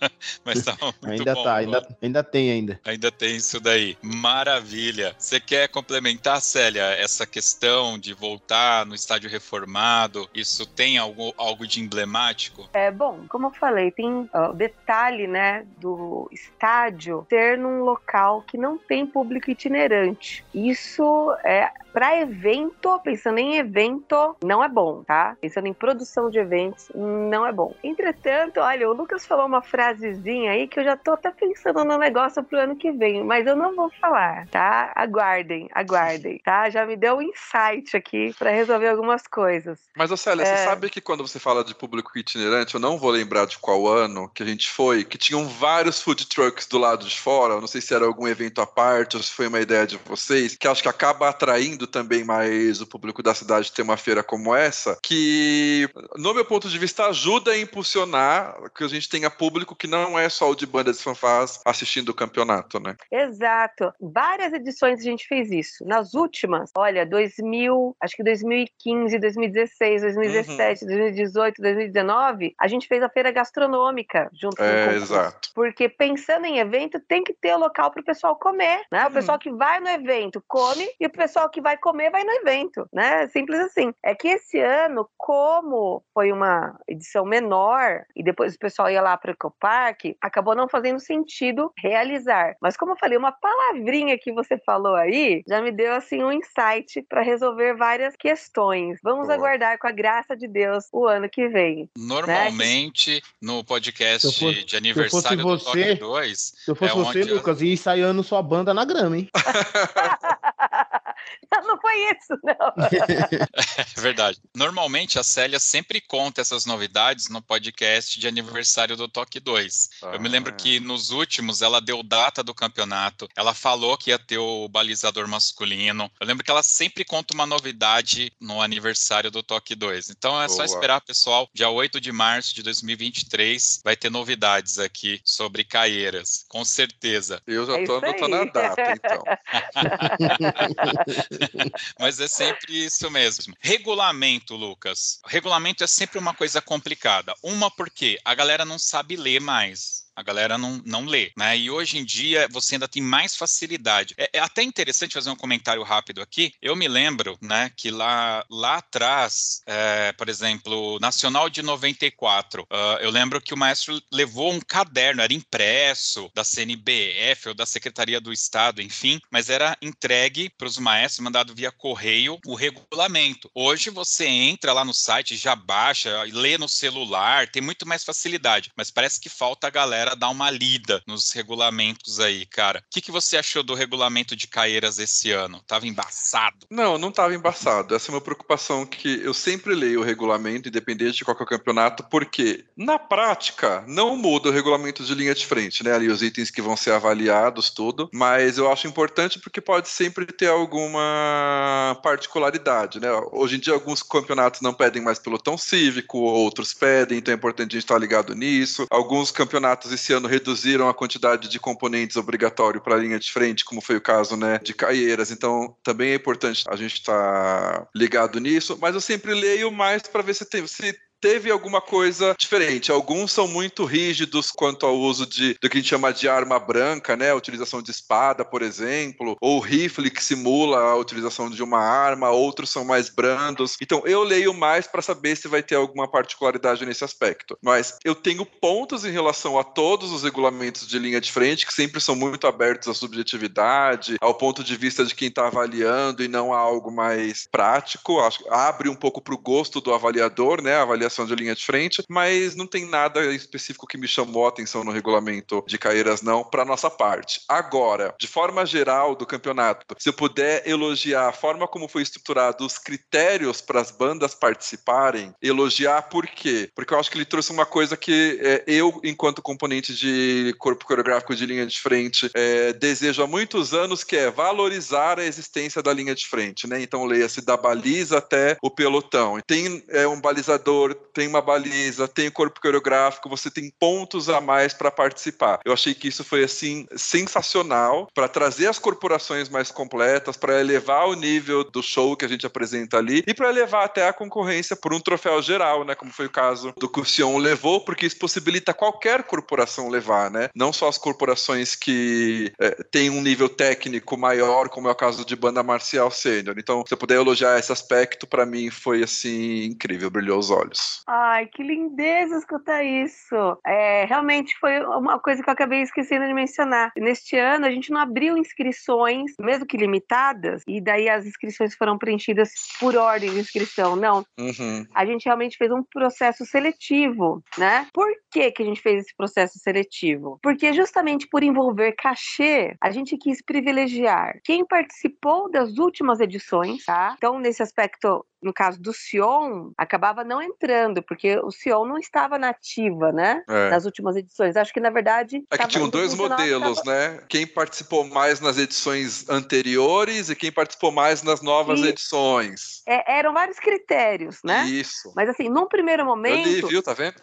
Mas tava muito ainda bom. Tá, ainda, ainda tem ainda. Ainda tem isso daí. Maravilha. Você quer complementar, Célia, essa questão de voltar no estádio reformado? Isso tem algo, algo de emblemático emblemático? É, bom, como eu falei, tem o detalhe, né, do estádio ser num local que não tem público itinerante. Isso é para evento, pensando em evento, não é bom, tá? Pensando em produção de eventos, não é bom. Entretanto, olha, o Lucas falou uma frasezinha aí que eu já tô até pensando no negócio pro ano que vem, mas eu não vou falar, tá? Aguardem, aguardem, tá? Já me deu um insight aqui para resolver algumas coisas. Mas, Célia, é... você sabe que quando você fala de público público itinerante, eu não vou lembrar de qual ano que a gente foi, que tinham vários food trucks do lado de fora. Eu não sei se era algum evento à parte ou se foi uma ideia de vocês, que acho que acaba atraindo também mais o público da cidade ter uma feira como essa, que, no meu ponto de vista, ajuda a impulsionar que a gente tenha público que não é só o de bandas de fanfás assistindo o campeonato, né? Exato. Várias edições a gente fez isso. Nas últimas, olha, 2000, acho que 2015, 2016, 2017, uhum. 2018, 2019, 2019, a gente fez a feira gastronômica junto é, com o exato. Porque pensando em evento, tem que ter o local para o pessoal comer, né? O uhum. pessoal que vai no evento come e o pessoal que vai vai comer, vai no evento, né? Simples assim. É que esse ano, como foi uma edição menor e depois o pessoal ia lá para o Ecopark, acabou não fazendo sentido realizar. Mas como eu falei, uma palavrinha que você falou aí já me deu assim um insight para resolver várias questões. Vamos Boa. aguardar com a graça de Deus o ano que vem. Né? Normalmente, né? no podcast fosse, de aniversário do você, Toque 2. Se eu fosse é você, Lucas, ia ensaiando sua banda na grama, hein? *laughs* *laughs* não foi isso, não. *laughs* é verdade. Normalmente a Célia sempre conta essas novidades no podcast de aniversário do Toque 2. Ah, eu me lembro que ah. nos últimos ela deu data do campeonato, ela falou que ia ter o balizador masculino. Eu lembro que ela sempre conta uma novidade no aniversário do Toque 2. Então é Boa. só esperar, pessoal. Dia 8 de março de 2023 vai ter novidades aqui sobre Caieiras, com certeza. Eu já tô é anotando a data, então. *laughs* Mas é sempre isso mesmo. Regulamento, Lucas. Regulamento é sempre uma coisa complicada. Uma porque a galera não sabe ler mais a galera não, não lê, né? E hoje em dia você ainda tem mais facilidade. É, é, até interessante fazer um comentário rápido aqui. Eu me lembro, né, que lá, lá atrás, é, por exemplo, Nacional de 94, uh, ah, eu lembro que o maestro levou um caderno, era impresso da CNBF ou da Secretaria do Estado, enfim, mas era entregue para os maestros, mandado via correio, o regulamento. Hoje você entra lá no site, já baixa, lê no celular, tem muito mais facilidade, mas parece que falta a galera galera dar uma lida nos regulamentos aí, cara. O que, que você achou do regulamento de Caeiras esse ano? Tava embaçado? Não, não tava embaçado. Essa é uma preocupação que eu sempre leio o regulamento, independente de qual é o campeonato, porque na prática não muda o regulamento de linha de frente, né? Ali os itens que vão ser avaliados, tudo. Mas eu acho importante porque pode sempre ter alguma particularidade, né? Hoje em dia alguns campeonatos não pedem mais pelotão cívico, outros pedem, então é importante a gente estar ligado nisso. Alguns campeonatos esse ano reduziram a quantidade de componentes obrigatório para a linha de frente, como foi o caso né, de Caieiras. Então, também é importante a gente estar tá ligado nisso. Mas eu sempre leio mais para ver se tem, se teve alguma coisa diferente. Alguns são muito rígidos quanto ao uso de do que a gente chama de arma branca, né? A utilização de espada, por exemplo, ou rifle que simula a utilização de uma arma, outros são mais brandos. Então eu leio mais para saber se vai ter alguma particularidade nesse aspecto. Mas eu tenho pontos em relação a todos os regulamentos de linha de frente que sempre são muito abertos à subjetividade, ao ponto de vista de quem está avaliando e não a algo mais prático. Acho abre um pouco para o gosto do avaliador, né? A avaliação avaliação de linha de frente, mas não tem nada específico que me chamou a atenção no regulamento de Caeiras, não, para nossa parte. Agora, de forma geral do campeonato, se eu puder elogiar a forma como foi estruturado os critérios para as bandas participarem, elogiar por quê? Porque eu acho que ele trouxe uma coisa que é, eu, enquanto componente de corpo coreográfico de linha de frente, é, desejo há muitos anos, que é valorizar a existência da linha de frente, né? Então, leia-se da baliza até o pelotão. Tem é, um balizador tem uma baliza, tem o corpo coreográfico, você tem pontos a mais para participar. Eu achei que isso foi assim sensacional para trazer as corporações mais completas, para elevar o nível do show que a gente apresenta ali e para elevar até a concorrência por um troféu geral, né, como foi o caso do que o Sion levou, porque isso possibilita qualquer corporação levar, né? Não só as corporações que é, têm um nível técnico maior, como é o caso de banda marcial sênior. Então, se eu puder elogiar esse aspecto, para mim foi assim incrível, brilhou os olhos. Ai, que lindeza escutar isso. É, realmente foi uma coisa que eu acabei esquecendo de mencionar. Neste ano, a gente não abriu inscrições, mesmo que limitadas, e daí as inscrições foram preenchidas por ordem de inscrição. Não. Uhum. A gente realmente fez um processo seletivo, né? Por que, que a gente fez esse processo seletivo? Porque justamente por envolver cachê, a gente quis privilegiar quem participou das últimas edições, tá? Então, nesse aspecto, no caso do Sion, acabava não entrando, porque o Sion não estava nativa, né? É. Nas últimas edições. Acho que, na verdade. É que tinham dois modelos, tava... né? Quem participou mais nas edições anteriores e quem participou mais nas novas e... edições. É, eram vários critérios, né? Isso. Mas, assim, num primeiro momento. Eu li, viu? Tá vendo?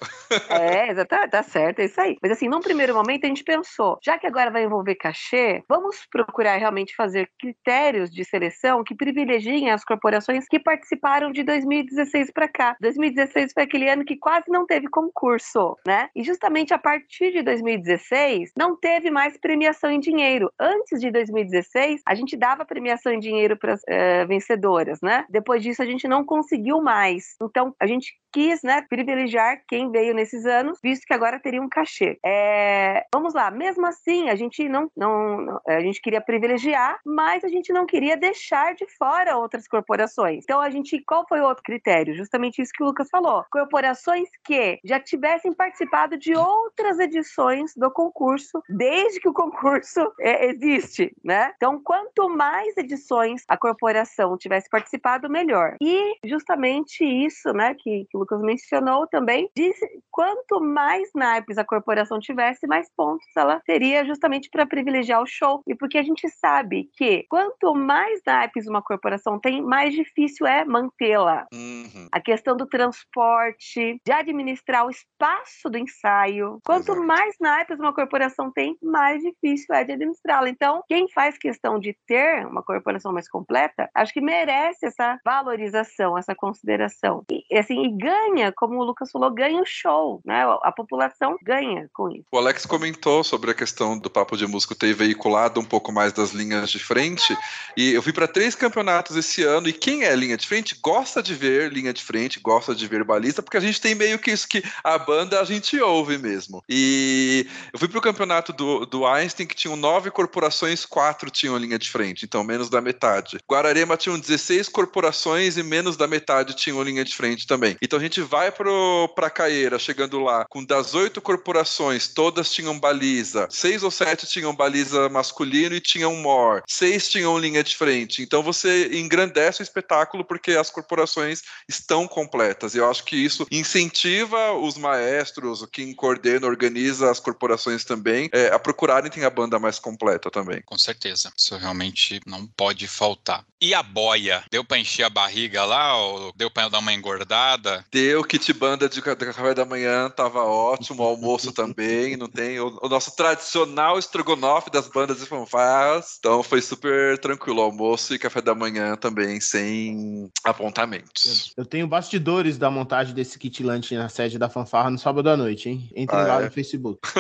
é, *laughs* tá, tá certo, é isso aí. Mas, assim, num primeiro momento a gente pensou, já que agora vai envolver cachê, vamos procurar realmente fazer critérios de seleção que privilegiem as corporações que participaram de 2016 para cá. 2016 foi aquele ano que quase não teve concurso, né? E justamente a partir de 2016 não teve mais premiação em dinheiro. Antes de 2016, a gente dava premiação em dinheiro para as uh, vencedoras, né? Depois disso, a gente não conseguiu mais. Então, a gente quis, né, privilegiar quem veio nesses anos, visto que agora teria um cachê. É, vamos lá, mesmo assim, a gente não, não, a gente queria privilegiar, mas a gente não queria deixar de fora outras corporações. Então, a gente, qual foi o outro critério? Justamente isso que o Lucas falou. Corporações que já tivessem participado de outras edições do concurso, desde que o concurso é, existe, né? Então, quanto mais edições a corporação tivesse participado, melhor. E justamente isso, né, que, que o Lucas mencionou também, disse quanto mais naipes a corporação tivesse, mais pontos ela teria justamente para privilegiar o show. E porque a gente sabe que quanto mais naipes uma corporação tem, mais difícil é mantê-la. Uhum. A questão do transporte, de administrar o espaço do ensaio. Quanto Exato. mais naipes uma corporação tem, mais difícil é de administrá-la. Então, quem faz questão de ter uma corporação mais completa, acho que merece essa valorização, essa consideração. E, assim, e ganha, como o Lucas falou, ganha o show, né? A população ganha com isso. O Alex comentou sobre a questão do Papo de Músico ter veiculado um pouco mais das linhas de frente, e eu fui para três campeonatos esse ano, e quem é linha de frente gosta de ver linha de frente, gosta de ver balista, porque a gente tem meio que isso que a banda a gente ouve mesmo. E eu fui para o campeonato do, do Einstein, que tinham nove corporações, quatro tinham linha de frente, então menos da metade. Guararema tinham 16 corporações e menos da metade tinham linha de frente também. Então a gente vai para Caeira, chegando lá, com das oito corporações, todas tinham baliza, seis ou sete tinham baliza masculino e tinham mor, seis tinham linha de frente. Então você engrandece o espetáculo porque as corporações estão completas. E eu acho que isso incentiva os maestros, quem coordena, organiza as corporações também, é, a procurarem ter a banda mais completa também. Com certeza. Isso realmente não pode faltar. E a boia? Deu para encher a barriga lá? Ou deu para dar uma engordada? Deu, kit banda de café da manhã tava ótimo, o almoço também, não tem o, o, nosso tradicional estrogonofe das bandas de fanfarras. Então foi super tranquilo, almoço e café da manhã também, sem apontamentos. Eu, eu tenho bastidores da montagem desse kit lunch na sede da fanfarra no sábado à noite, hein? Entrem ah, lá é? no Facebook. *laughs*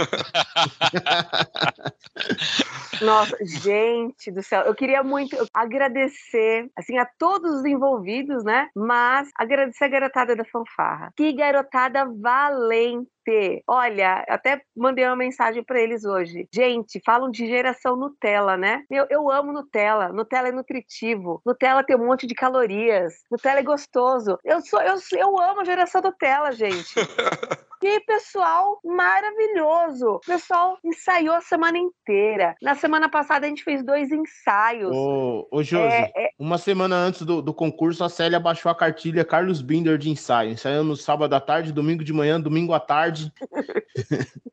Nossa, gente do céu, eu queria muito agradecer, assim, a todos os envolvidos, né? Mas agradecer a garotada da fanfarra. Que garotada valente! Olha, até mandei uma mensagem para eles hoje. Gente, falam de geração Nutella, né? Eu, eu amo Nutella. Nutella é nutritivo. Nutella tem um monte de calorias. Nutella é gostoso. Eu sou, eu, eu amo a geração Nutella, gente. *laughs* Que pessoal maravilhoso. O pessoal ensaiou a semana inteira. Na semana passada a gente fez dois ensaios. Ô, ô Josi, é, é... uma semana antes do, do concurso, a Célia baixou a cartilha Carlos Binder de ensaio. Ensaiamos sábado à tarde, domingo de manhã, domingo à tarde. *laughs*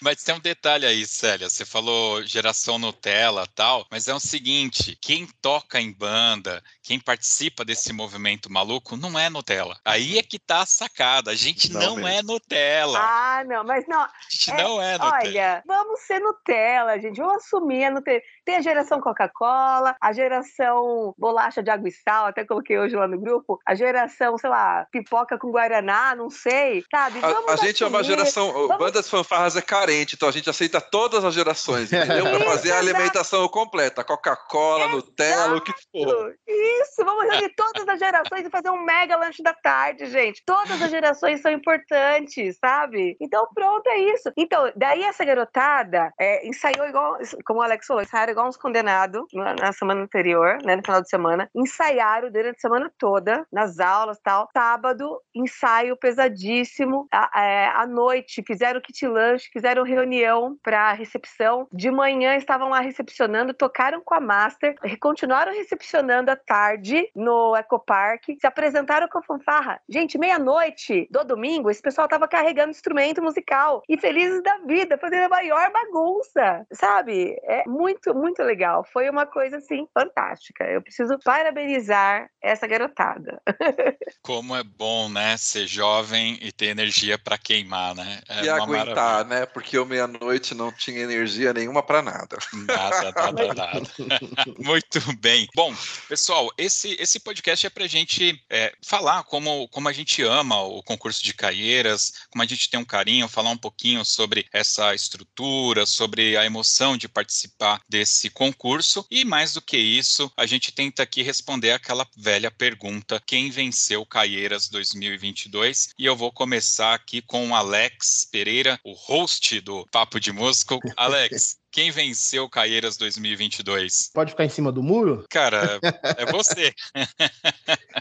Mas tem um detalhe aí, Célia. Você falou geração Nutella tal, mas é o seguinte: quem toca em banda, quem participa desse movimento maluco, não é Nutella. Aí é que tá a sacada. A gente não, não é Nutella. Ah, não, mas não. A gente é, não é Nutella. Olha, vamos ser Nutella, gente. Vamos assumir a Nutella. Tem a geração Coca-Cola, a geração bolacha de água e sal, até coloquei hoje lá no grupo. A geração, sei lá, pipoca com Guaraná, não sei. Sabe? Vamos a, a gente é uma geração. Vamos... Bandas fanfarras é carente, então a gente aceita todas as gerações, entendeu? Para *laughs* fazer a alimentação completa, Coca-Cola, Nutella, o que for. Isso, vamos reunir todas as gerações e fazer um mega lanche da tarde, gente. Todas as gerações são importantes, sabe? Então pronto, é isso. Então, daí essa garotada é, ensaiou igual, como o Alex falou, ensaiaram igual uns condenados na, na, semana anterior, né, no final de semana. Ensaiaram durante a semana toda, nas aulas tal. Sábado, ensaio pesadíssimo. À, é, à noite, fizeram kit lanche, fizeram reunião para recepção. De manhã estavam lá recepcionando, tocaram com a Master, continuaram recepcionando à tarde no Ecopark, se apresentaram com a fanfarra. Gente, meia-noite do domingo, esse pessoal tava carregando instrumento musical e felizes da vida, fazendo a maior bagunça, sabe? É muito, muito legal. Foi uma coisa assim fantástica. Eu preciso parabenizar essa garotada. *laughs* Como é bom, né, ser jovem e ter energia para queimar, né? É e aguentar, maravilha. né? Porque eu meia-noite não tinha energia nenhuma para nada. Nada, nada, *laughs* nada. Muito bem. Bom, pessoal, esse, esse podcast é para a gente é, falar como, como a gente ama o concurso de Caieiras, como a gente tem um carinho, falar um pouquinho sobre essa estrutura, sobre a emoção de participar desse concurso e mais do que isso, a gente tenta aqui responder aquela velha pergunta: quem venceu Caieiras 2022? E eu vou começar aqui com o Alex Pereira, o host do Papo de Músico. *laughs* Alex, quem venceu Caieiras 2022? Pode ficar em cima do muro? Cara, *laughs* é você.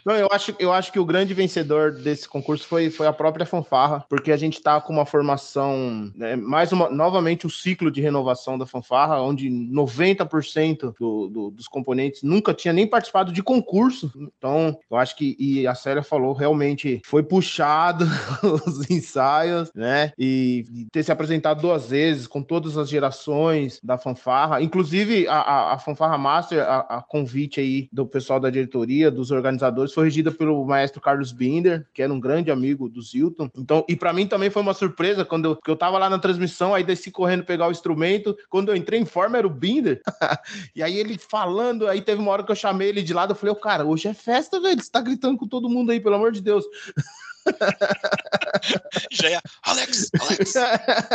Não, eu acho, eu acho que o grande vencedor desse concurso foi, foi a própria fanfarra, porque a gente está com uma formação, né, mais uma, novamente o ciclo de renovação da fanfarra, onde 90% do, do, dos componentes nunca tinha nem participado de concurso. Então, eu acho que, e a Célia falou, realmente foi puxado *laughs* os ensaios, né? E, e ter se apresentado duas vezes com todas as gerações da fanfarra, inclusive a, a, a fanfarra master, a, a, convite aí do pessoal da diretoria, dos organizadores, foi regida pelo maestro Carlos Binder, que era um grande amigo do Zilton. Então, e para mim também foi uma surpresa quando eu, eu tava lá na transmissão, aí desci correndo pegar o instrumento, quando eu entrei em forma era o Binder. *laughs* e aí ele falando, aí teve uma hora que eu chamei ele de lado, eu falei, oh, cara, hoje é festa, velho, você tá gritando com todo mundo aí, pelo amor de Deus. *laughs* *laughs* Já é Alex, Alex.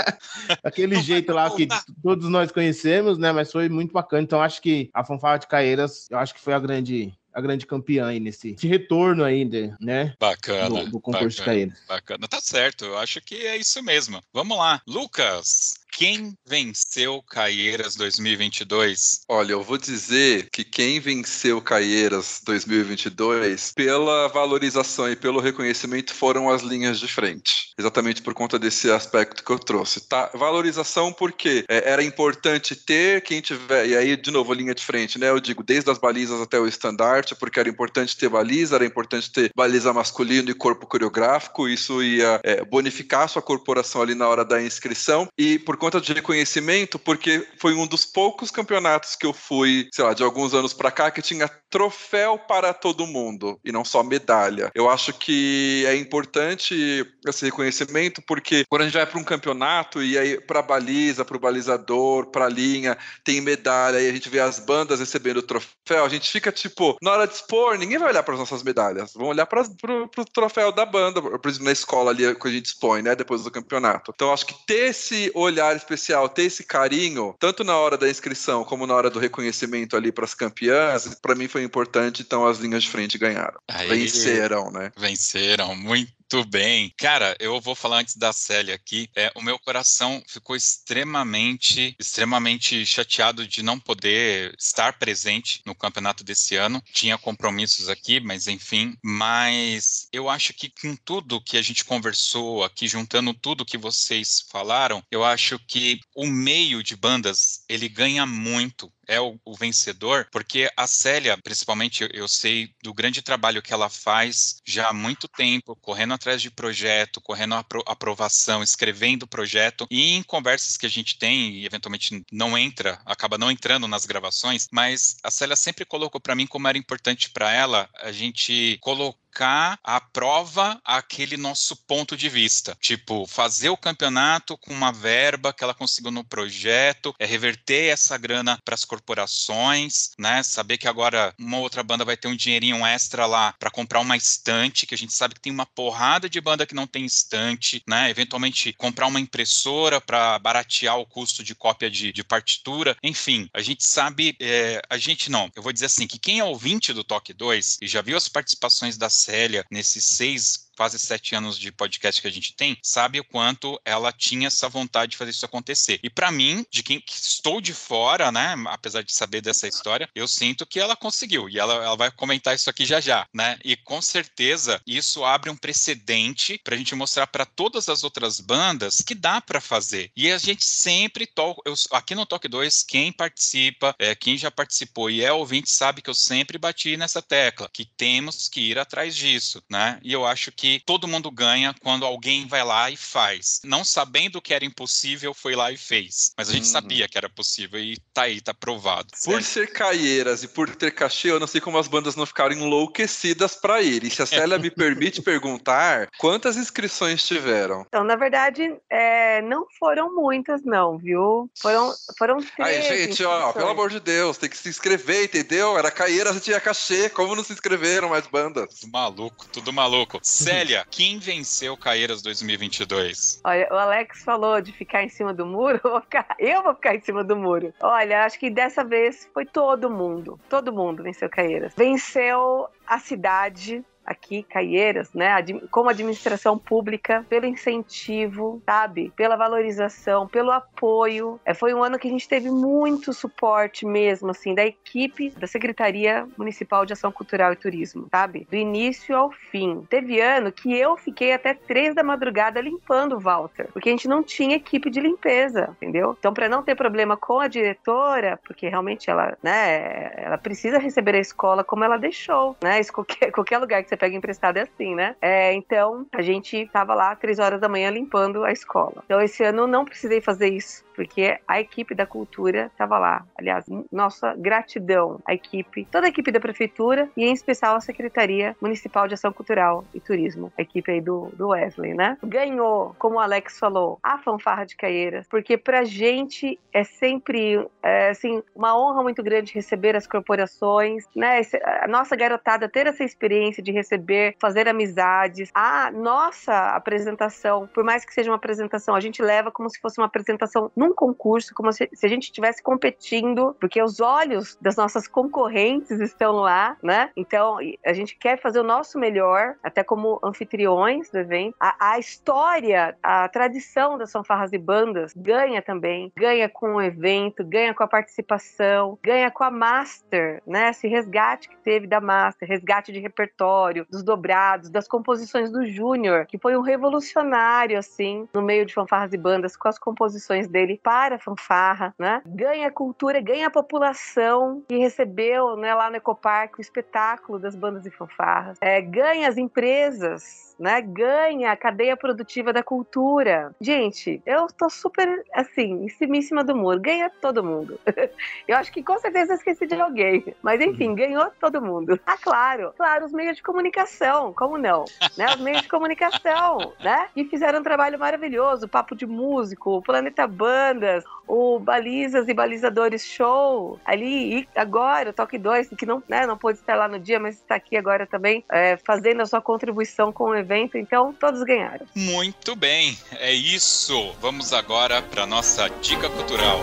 *laughs* Aquele Não jeito lá que todos nós conhecemos, né? Mas foi muito bacana. Então, acho que a fanfarra de Caeiras, eu acho que foi a grande a grande campeã aí nesse retorno ainda, né? Bacana. Do, do concurso bacana, de Caeiras. Bacana, tá certo. Eu acho que é isso mesmo. Vamos lá, Lucas. Quem venceu Caieiras 2022? Olha, eu vou dizer que quem venceu Caieiras 2022, pela valorização e pelo reconhecimento, foram as linhas de frente. Exatamente por conta desse aspecto que eu trouxe. Tá? Valorização porque é, era importante ter quem tiver, e aí, de novo, linha de frente, né? Eu digo, desde as balizas até o estandarte, porque era importante ter baliza, era importante ter baliza masculino e corpo coreográfico, isso ia é, bonificar a sua corporação ali na hora da inscrição, e por conta de reconhecimento, porque foi um dos poucos campeonatos que eu fui, sei lá, de alguns anos para cá, que tinha troféu para todo mundo e não só medalha. Eu acho que é importante esse reconhecimento porque quando a gente vai para um campeonato e aí para baliza, para o balizador, para linha, tem medalha e a gente vê as bandas recebendo o troféu, a gente fica tipo, na hora de expor, ninguém vai olhar para as nossas medalhas, vão olhar para o troféu da banda, por exemplo, na escola ali que a gente expõe, né, depois do campeonato. Então acho que ter esse olhar especial, ter esse carinho, tanto na hora da inscrição como na hora do reconhecimento ali para as campeãs, para mim foi importante, então as linhas de frente ganharam. Aí, venceram, né? Venceram, muito muito bem. Cara, eu vou falar antes da Célia aqui. É, o meu coração ficou extremamente, extremamente chateado de não poder estar presente no campeonato desse ano. Tinha compromissos aqui, mas enfim. Mas eu acho que com tudo que a gente conversou aqui, juntando tudo que vocês falaram, eu acho que o meio de bandas ele ganha muito é o, o, vencedor, porque a Célia, principalmente, eu, eu, sei do grande trabalho que ela faz já há muito tempo, correndo atrás de projeto, correndo a apro aprovação, escrevendo projeto, e em conversas que a gente tem, e eventualmente não entra, acaba não entrando nas gravações, mas a Célia sempre colocou para mim como era importante para ela a gente colocar colocar à prova aquele nosso ponto de vista. Tipo, fazer o campeonato com uma verba que ela conseguiu no projeto, é reverter essa grana para as corporações, né? Saber que agora uma outra banda vai ter um dinheirinho extra lá para comprar uma estante, que a gente sabe que tem uma porrada de banda que não tem estante, né? Eventualmente comprar uma impressora para baratear o custo de cópia de, de partitura. Enfim, a gente sabe, é, a gente não, eu vou dizer assim, que quem é ouvinte do Toque 2 e já viu as participações da Célia nesses seis quase sete anos de podcast que a gente tem, sabe o quanto ela tinha essa vontade de fazer isso acontecer. E para mim, de quem estou de fora, né, apesar de saber dessa história, eu sinto que ela conseguiu. E ela, ela vai comentar isso aqui já já, né? E com certeza isso abre um precedente para a gente mostrar para todas as outras bandas que dá para fazer. E a gente sempre toca, eu, aqui no Toque 2, quem participa, é, quem já participou e é ouvinte sabe que eu sempre bati nessa tecla, que temos que ir atrás disso, né? E eu acho que que todo mundo ganha quando alguém vai lá e faz. Não sabendo que era impossível, foi lá e fez. Mas a gente uhum. sabia que era possível e tá aí, tá provado. Por ser caieiras e por ter cachê, eu não sei como as bandas não ficaram enlouquecidas para ir. E se a Célia me *laughs* permite perguntar, quantas inscrições tiveram? Então, na verdade, é, não foram muitas, não, viu? Foram, foram três. Aí, gente, ó, pelo amor de Deus, tem que se inscrever, entendeu? Era caieiras e tinha cachê. Como não se inscreveram mais bandas? Tudo maluco, tudo maluco. Célia, *laughs* quem venceu Caieiras 2022? Olha, o Alex falou de ficar em cima do muro. *laughs* Eu vou ficar em cima do muro. Olha, acho que dessa vez foi todo mundo. Todo mundo venceu Caieiras. Venceu a cidade aqui, Caieiras, né, como administração pública, pelo incentivo, sabe? Pela valorização, pelo apoio. É, foi um ano que a gente teve muito suporte mesmo, assim, da equipe da Secretaria Municipal de Ação Cultural e Turismo, sabe? Do início ao fim. Teve ano que eu fiquei até três da madrugada limpando o Walter, porque a gente não tinha equipe de limpeza, entendeu? Então, para não ter problema com a diretora, porque realmente ela, né, ela precisa receber a escola como ela deixou, né? Isso, qualquer, *laughs* qualquer lugar que você pega emprestado é assim, né? É, então, a gente tava lá três horas da manhã limpando a escola. Então, esse ano não precisei fazer isso porque a equipe da cultura estava lá. Aliás, nossa gratidão à equipe, toda a equipe da prefeitura e em especial a Secretaria Municipal de Ação Cultural e Turismo, a equipe aí do, do Wesley, né? Ganhou, como o Alex falou, a fanfarra de Caieiras, porque pra gente é sempre, é, assim, uma honra muito grande receber as corporações, né? A nossa garotada ter essa experiência de receber, fazer amizades. A nossa apresentação, por mais que seja uma apresentação, a gente leva como se fosse uma apresentação num concurso, como se, se a gente estivesse competindo, porque os olhos das nossas concorrentes estão lá, né? Então, a gente quer fazer o nosso melhor, até como anfitriões do evento. A, a história, a tradição das fanfarras e bandas ganha também, ganha com o evento, ganha com a participação, ganha com a Master, né? Esse resgate que teve da Master, resgate de repertório, dos dobrados, das composições do Júnior, que foi um revolucionário, assim, no meio de fanfarras e bandas, com as composições dele para a fanfarra, né? Ganha cultura, ganha a população que recebeu né, lá no Ecoparque o espetáculo das bandas e fanfarras. É, ganha as empresas né? Ganha a cadeia produtiva da cultura. Gente, eu tô super, assim, em cima, em cima do muro. Ganha todo mundo. *laughs* eu acho que com certeza esqueci de alguém. Mas enfim, ganhou todo mundo. Ah, claro. Claro, os meios de comunicação. Como não? né? Os meios de comunicação, né? Que fizeram um trabalho maravilhoso. Papo de Músico, Planeta Bandas, o Balizas e Balizadores Show. Ali, e agora, o Toque 2, que não, né, não pôde estar lá no dia, mas está aqui agora também, é, fazendo a sua contribuição com o evento então todos ganharam. Muito bem, é isso. Vamos agora para nossa dica cultural.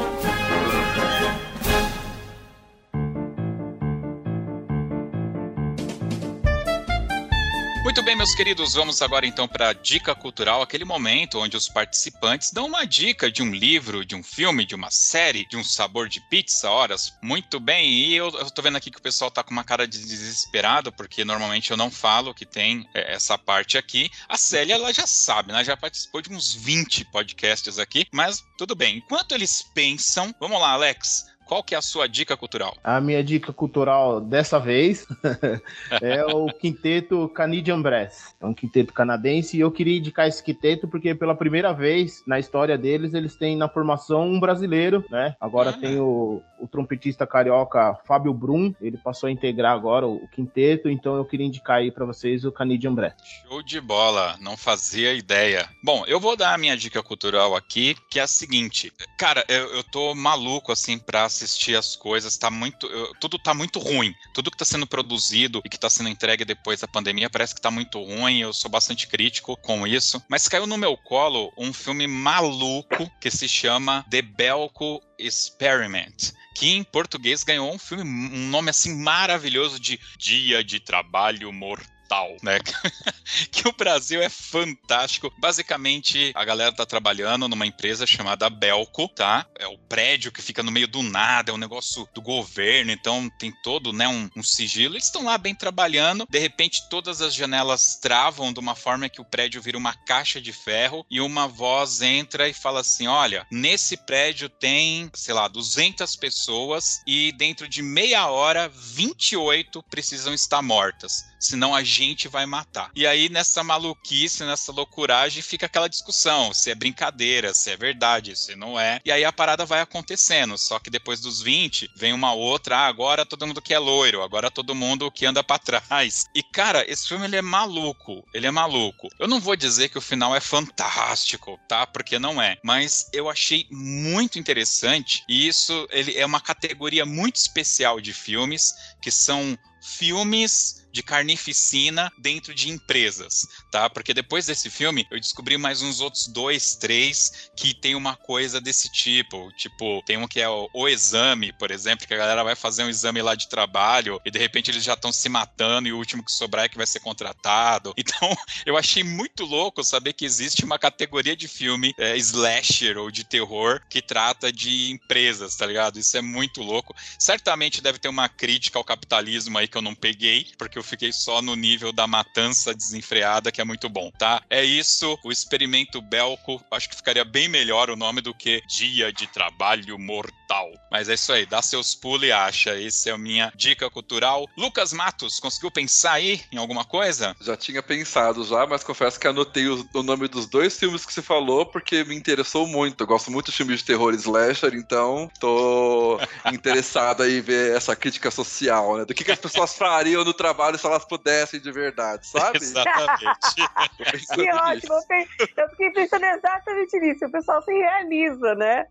Muito bem, meus queridos, vamos agora então para a dica cultural, aquele momento onde os participantes dão uma dica de um livro, de um filme, de uma série, de um sabor de pizza, horas. Muito bem, e eu, eu tô vendo aqui que o pessoal tá com uma cara de desesperado, porque normalmente eu não falo que tem é, essa parte aqui. A Célia, ela já sabe, né? Já participou de uns 20 podcasts aqui, mas tudo bem. Enquanto eles pensam, vamos lá, Alex. Qual que é a sua dica cultural? A minha dica cultural dessa vez *laughs* é o quinteto Canadian Brass. É um quinteto canadense e eu queria indicar esse quinteto porque pela primeira vez na história deles eles têm na formação um brasileiro, né? Agora ah. tem o, o trompetista carioca Fábio Brum, ele passou a integrar agora o, o quinteto, então eu queria indicar aí para vocês o Canadian Brass. Show de bola, não fazia ideia. Bom, eu vou dar a minha dica cultural aqui, que é a seguinte. Cara, eu, eu tô maluco assim pra assistir as coisas, tá muito. Tudo tá muito ruim. Tudo que tá sendo produzido e que tá sendo entregue depois da pandemia parece que tá muito ruim. Eu sou bastante crítico com isso. Mas caiu no meu colo um filme maluco que se chama The Belco Experiment que em português ganhou um filme, um nome assim maravilhoso de Dia de Trabalho Mortal né? *laughs* que o Brasil é fantástico. Basicamente, a galera tá trabalhando numa empresa chamada Belco, tá? É o prédio que fica no meio do nada, é um negócio do governo, então tem todo, né, um, um sigilo. Eles estão lá bem trabalhando, de repente todas as janelas travam de uma forma que o prédio vira uma caixa de ferro e uma voz entra e fala assim: "Olha, nesse prédio tem, sei lá, 200 pessoas e dentro de meia hora 28 precisam estar mortas. Senão a gente vai matar. E aí, nessa maluquice, nessa loucuragem, fica aquela discussão: se é brincadeira, se é verdade, se não é. E aí a parada vai acontecendo. Só que depois dos 20, vem uma outra, ah, agora todo mundo que é loiro, agora todo mundo que anda para trás. E cara, esse filme ele é maluco. Ele é maluco. Eu não vou dizer que o final é fantástico, tá? Porque não é. Mas eu achei muito interessante. E isso ele é uma categoria muito especial de filmes que são filmes de carnificina dentro de empresas, tá? Porque depois desse filme eu descobri mais uns outros dois, três que tem uma coisa desse tipo. Tipo, tem um que é o, o exame, por exemplo, que a galera vai fazer um exame lá de trabalho e de repente eles já estão se matando e o último que sobrar é que vai ser contratado. *laughs* Então, eu achei muito louco saber que existe uma categoria de filme é, slasher ou de terror que trata de empresas, tá ligado? Isso é muito louco. Certamente deve ter uma crítica ao capitalismo aí que eu não peguei, porque eu fiquei só no nível da matança desenfreada, que é muito bom, tá? É isso, o experimento Belco, acho que ficaria bem melhor o nome do que Dia de Trabalho Mortal. Mas é isso aí, dá seus pulos e acha. Essa é a minha dica cultural. Lucas Matos, conseguiu pensar aí em alguma coisa? Já tinha pensado já, mas confesso que anotei o, o nome dos dois filmes que você falou, porque me interessou muito. Eu gosto muito de filmes de terror slasher, então tô *laughs* interessado aí em ver essa crítica social, né? Do que, que as pessoas fariam no trabalho se elas pudessem de verdade, sabe? *laughs* Exatamente. *laughs* que ótimo. Eu fiquei pensando exatamente nisso. O pessoal se realiza, né?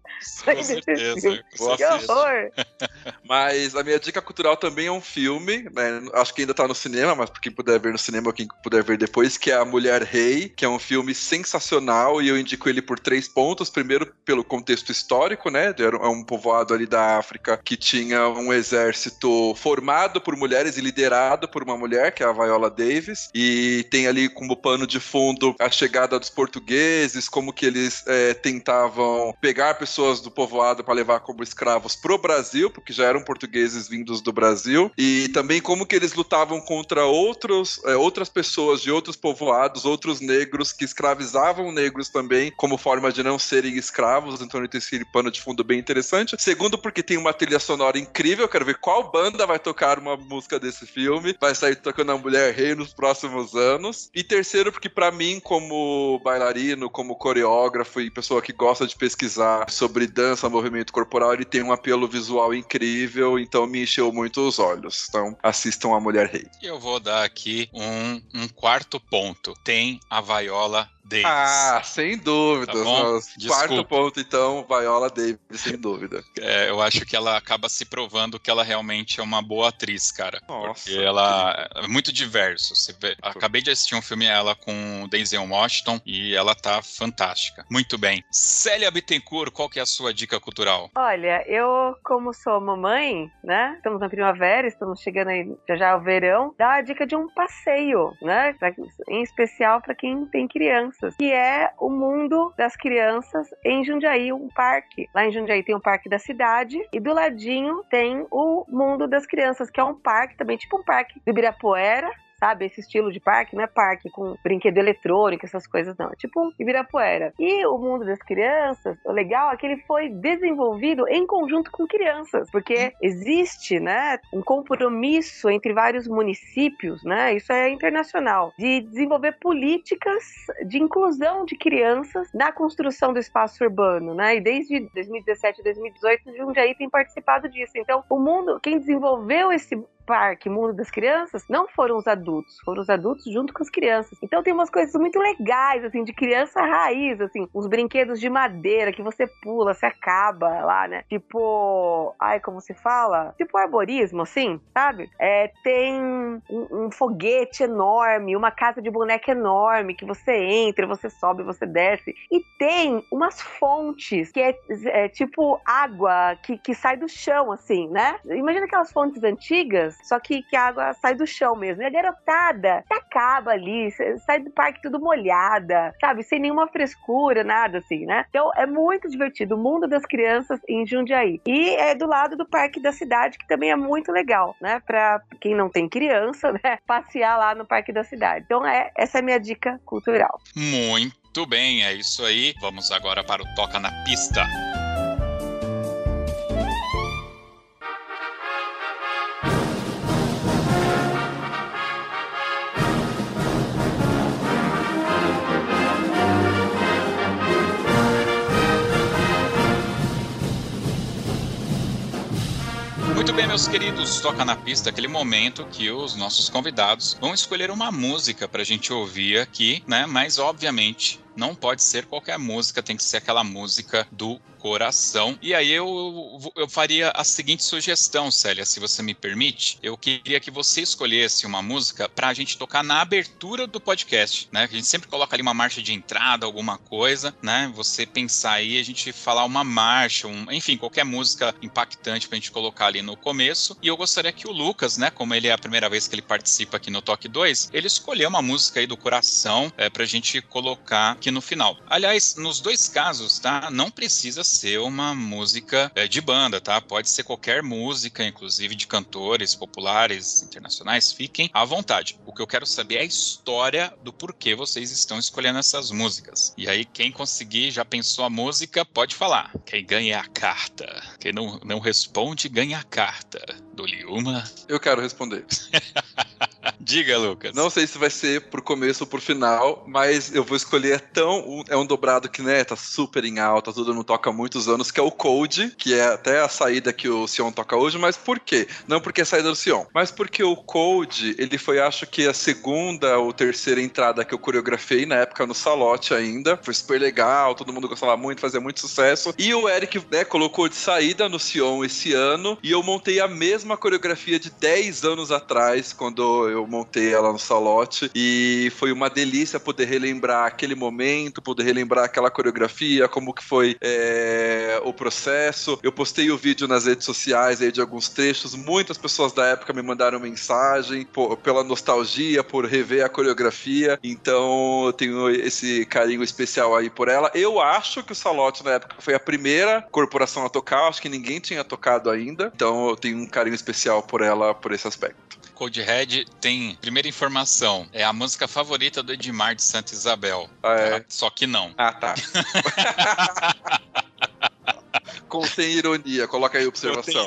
Com certeza. Que horror. *laughs* Mas a minha dica cultural também é um filme, né? Acho que ainda tá no cinema, mas quem puder ver no cinema ou quem puder ver depois, que é A Mulher Rei, que é um filme sensacional e eu indico ele por três pontos. Primeiro, pelo contexto histórico, né? É um povoado ali da África que tinha um exército formado por mulheres e liderado por uma mulher, que é a Viola Davis, e tem ali como pano de fundo a chegada dos portugueses, como que eles é, tentavam pegar pessoas do povoado para levar como escravos pro Brasil, porque já eram portugueses vindos do Brasil, e também como que eles lutavam contra outros, é, outras pessoas de outros povoados, outros negros que escravizavam negros também, como forma de não serem escravos, então tem esse pano de fundo bem interessante. Segundo, porque tem uma trilha sonora incrível, quero ver qual banda vai tocar uma música desse filme, vai sair tocando a Mulher Rei nos próximos anos. E terceiro, porque para mim, como bailarino, como coreógrafo e pessoa que gosta de pesquisar sobre dança, movimento corporal, ele tem um apelo visual incrível, então me encheu muito os olhos. Então, assistam a Mulher Rei. E eu vou dar aqui um, um quarto ponto. Tem a Viola Davis. Ah, sem dúvidas. Tá Quarto ponto, então, Viola Davis, sem dúvida. É, eu acho que ela acaba se provando que ela realmente é uma boa atriz, cara. Nossa. Porque ela é muito diverso. Você vê, acabei de assistir um filme ela com Denzel Washington e ela tá fantástica. Muito bem. Célia Bittencourt, qual que é a sua dica cultural? Olha, eu, como sou mamãe, né? Estamos na primavera, estamos chegando aí já já ao verão, dá a dica de um passeio, né? Pra, em especial para quem tem criança crianças, que é o mundo das crianças em Jundiaí, um parque. Lá em Jundiaí tem um parque da cidade e do ladinho tem o mundo das crianças, que é um parque também, tipo um parque do Ibirapuera, sabe? Esse estilo de parque não é parque com brinquedo eletrônico, essas coisas, não. É tipo Ibirapuera. E o mundo das crianças, o legal é que ele foi desenvolvido em conjunto com crianças, porque existe, né, um compromisso entre vários municípios, né? Isso é internacional, de desenvolver políticas de inclusão de crianças na construção do espaço urbano, né? E desde 2017 e 2018, Jundiaí tem participado disso. Então, o mundo, quem desenvolveu esse parque Mundo das Crianças não foram os adultos, foram os adultos junto com as crianças. Então tem umas coisas muito legais, assim, de criança raiz, assim, uns brinquedos de madeira que você pula, se acaba lá, né? Tipo, ai, como se fala? Tipo arborismo, assim, sabe? É, tem um, um foguete enorme, uma casa de boneca enorme que você entra, você sobe, você desce. E tem umas fontes que é, é tipo água que, que sai do chão, assim, né? Imagina aquelas fontes antigas só que, que a água sai do chão mesmo. E a garotada acaba ali, sai do parque tudo molhada, sabe? Sem nenhuma frescura, nada assim, né? Então é muito divertido. O mundo das crianças em Jundiaí. E é do lado do parque da cidade, que também é muito legal, né? Pra quem não tem criança, *laughs* né? Passear lá no parque da cidade. Então é essa é a minha dica cultural. Muito bem, é isso aí. Vamos agora para o Toca na Pista. Bem, meus queridos, toca na pista aquele momento que os nossos convidados vão escolher uma música pra gente ouvir aqui, né? Mas obviamente não pode ser qualquer música, tem que ser aquela música do coração. E aí eu, eu faria a seguinte sugestão, Célia, se você me permite. Eu queria que você escolhesse uma música para a gente tocar na abertura do podcast, né? A gente sempre coloca ali uma marcha de entrada, alguma coisa, né? Você pensar aí, a gente falar uma marcha, um, enfim, qualquer música impactante pra gente colocar ali no começo. E eu gostaria que o Lucas, né, como ele é a primeira vez que ele participa aqui no Toque 2, ele escolher uma música aí do coração é, pra gente colocar aqui no final. Aliás, nos dois casos, tá? Não precisa ser uma música é, de banda, tá? Pode ser qualquer música, inclusive de cantores populares internacionais, fiquem à vontade. O que eu quero saber é a história do porquê vocês estão escolhendo essas músicas. E aí, quem conseguir, já pensou a música, pode falar. Quem ganha a carta. Quem não, não responde, ganha a carta. Dou-lhe uma. Eu quero responder. *laughs* *laughs* Diga, Lucas. Não sei se vai ser por começo ou por final, mas eu vou escolher tão. É um dobrado que, né, tá super em alta, tudo não toca há muitos anos, que é o Code, que é até a saída que o Sion toca hoje, mas por quê? Não porque é a saída do Sion, mas porque o Code, ele foi, acho que, a segunda ou terceira entrada que eu coreografei na época no Salote ainda. Foi super legal, todo mundo gostava muito, fazia muito sucesso. E o Eric, né, colocou de saída no Sion esse ano, e eu montei a mesma coreografia de 10 anos atrás, quando eu montei ela no Salote e foi uma delícia poder relembrar aquele momento, poder relembrar aquela coreografia, como que foi é, o processo. Eu postei o vídeo nas redes sociais aí de alguns trechos, muitas pessoas da época me mandaram mensagem por, pela nostalgia, por rever a coreografia, então eu tenho esse carinho especial aí por ela. Eu acho que o Salote na época foi a primeira corporação a tocar, acho que ninguém tinha tocado ainda, então eu tenho um carinho especial por ela por esse aspecto. Codehead tem, primeira informação, é a música favorita do Edmar de Santa Isabel. Ah, é? Tá? Só que não. Ah, tá. *laughs* Contém ironia, coloca aí a observação.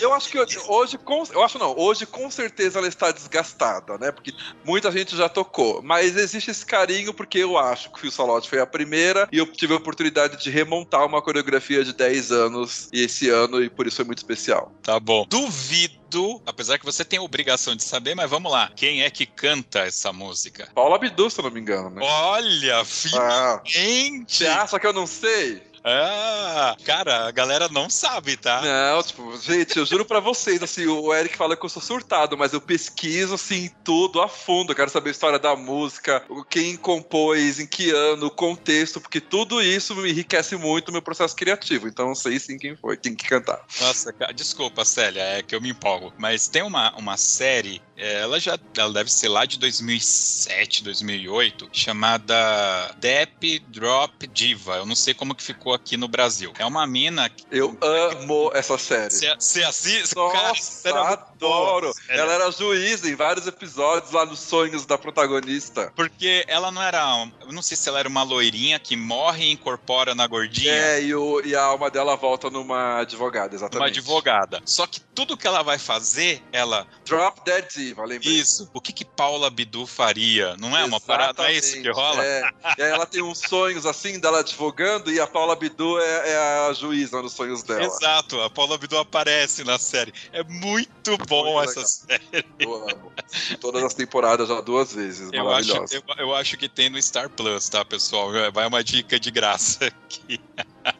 eu acho que hoje, com, eu acho não, hoje com certeza ela está desgastada, né? Porque muita gente já tocou, mas existe esse carinho porque eu acho que o Salote foi a primeira e eu tive a oportunidade de remontar uma coreografia de 10 anos e esse ano e por isso foi muito especial. Tá bom. Duvido apesar que você tem a obrigação de saber, mas vamos lá. Quem é que canta essa música? Paula Abdul, se eu não me engano, né? Olha, finalmente! Ah, acha que eu não sei? Ah, cara, a galera não sabe, tá? Não, tipo, gente, eu juro pra vocês, assim, o Eric fala que eu sou surtado, mas eu pesquiso, assim, tudo a fundo. Eu quero saber a história da música, quem compôs, em que ano, o contexto, porque tudo isso me enriquece muito o meu processo criativo. Então eu sei sim quem foi, quem que cantar. Nossa, desculpa, Célia, é que eu me empolgo. Mas tem uma, uma série ela já ela deve ser lá de 2007, 2008, chamada Dep Drop Diva. Eu não sei como que ficou aqui no Brasil. É uma mina. Que... Eu amo essa série. Você assiste? Nossa, Cara, adoro. Ela era juíza em vários episódios lá nos sonhos da protagonista. Porque ela não era. Eu não sei se ela era uma loirinha que morre e incorpora na gordinha. É, e, o, e a alma dela volta numa advogada, exatamente. Uma advogada. Só que tudo que ela vai fazer, ela. Drop Dead Diva lembrei. Isso. O que que Paula Bidu faria? Não é uma parada? É isso que rola? É. e aí ela tem uns sonhos assim, dela advogando, e a Paula Bidu é, é a juíza nos sonhos dela. Exato. A Paula Bidu aparece na série. É muito bom muito essa legal. série. Eu amo. Todas as temporadas já duas vezes. Eu acho, eu, eu acho que tem no Star Plus, tá, pessoal? Vai uma dica de graça aqui.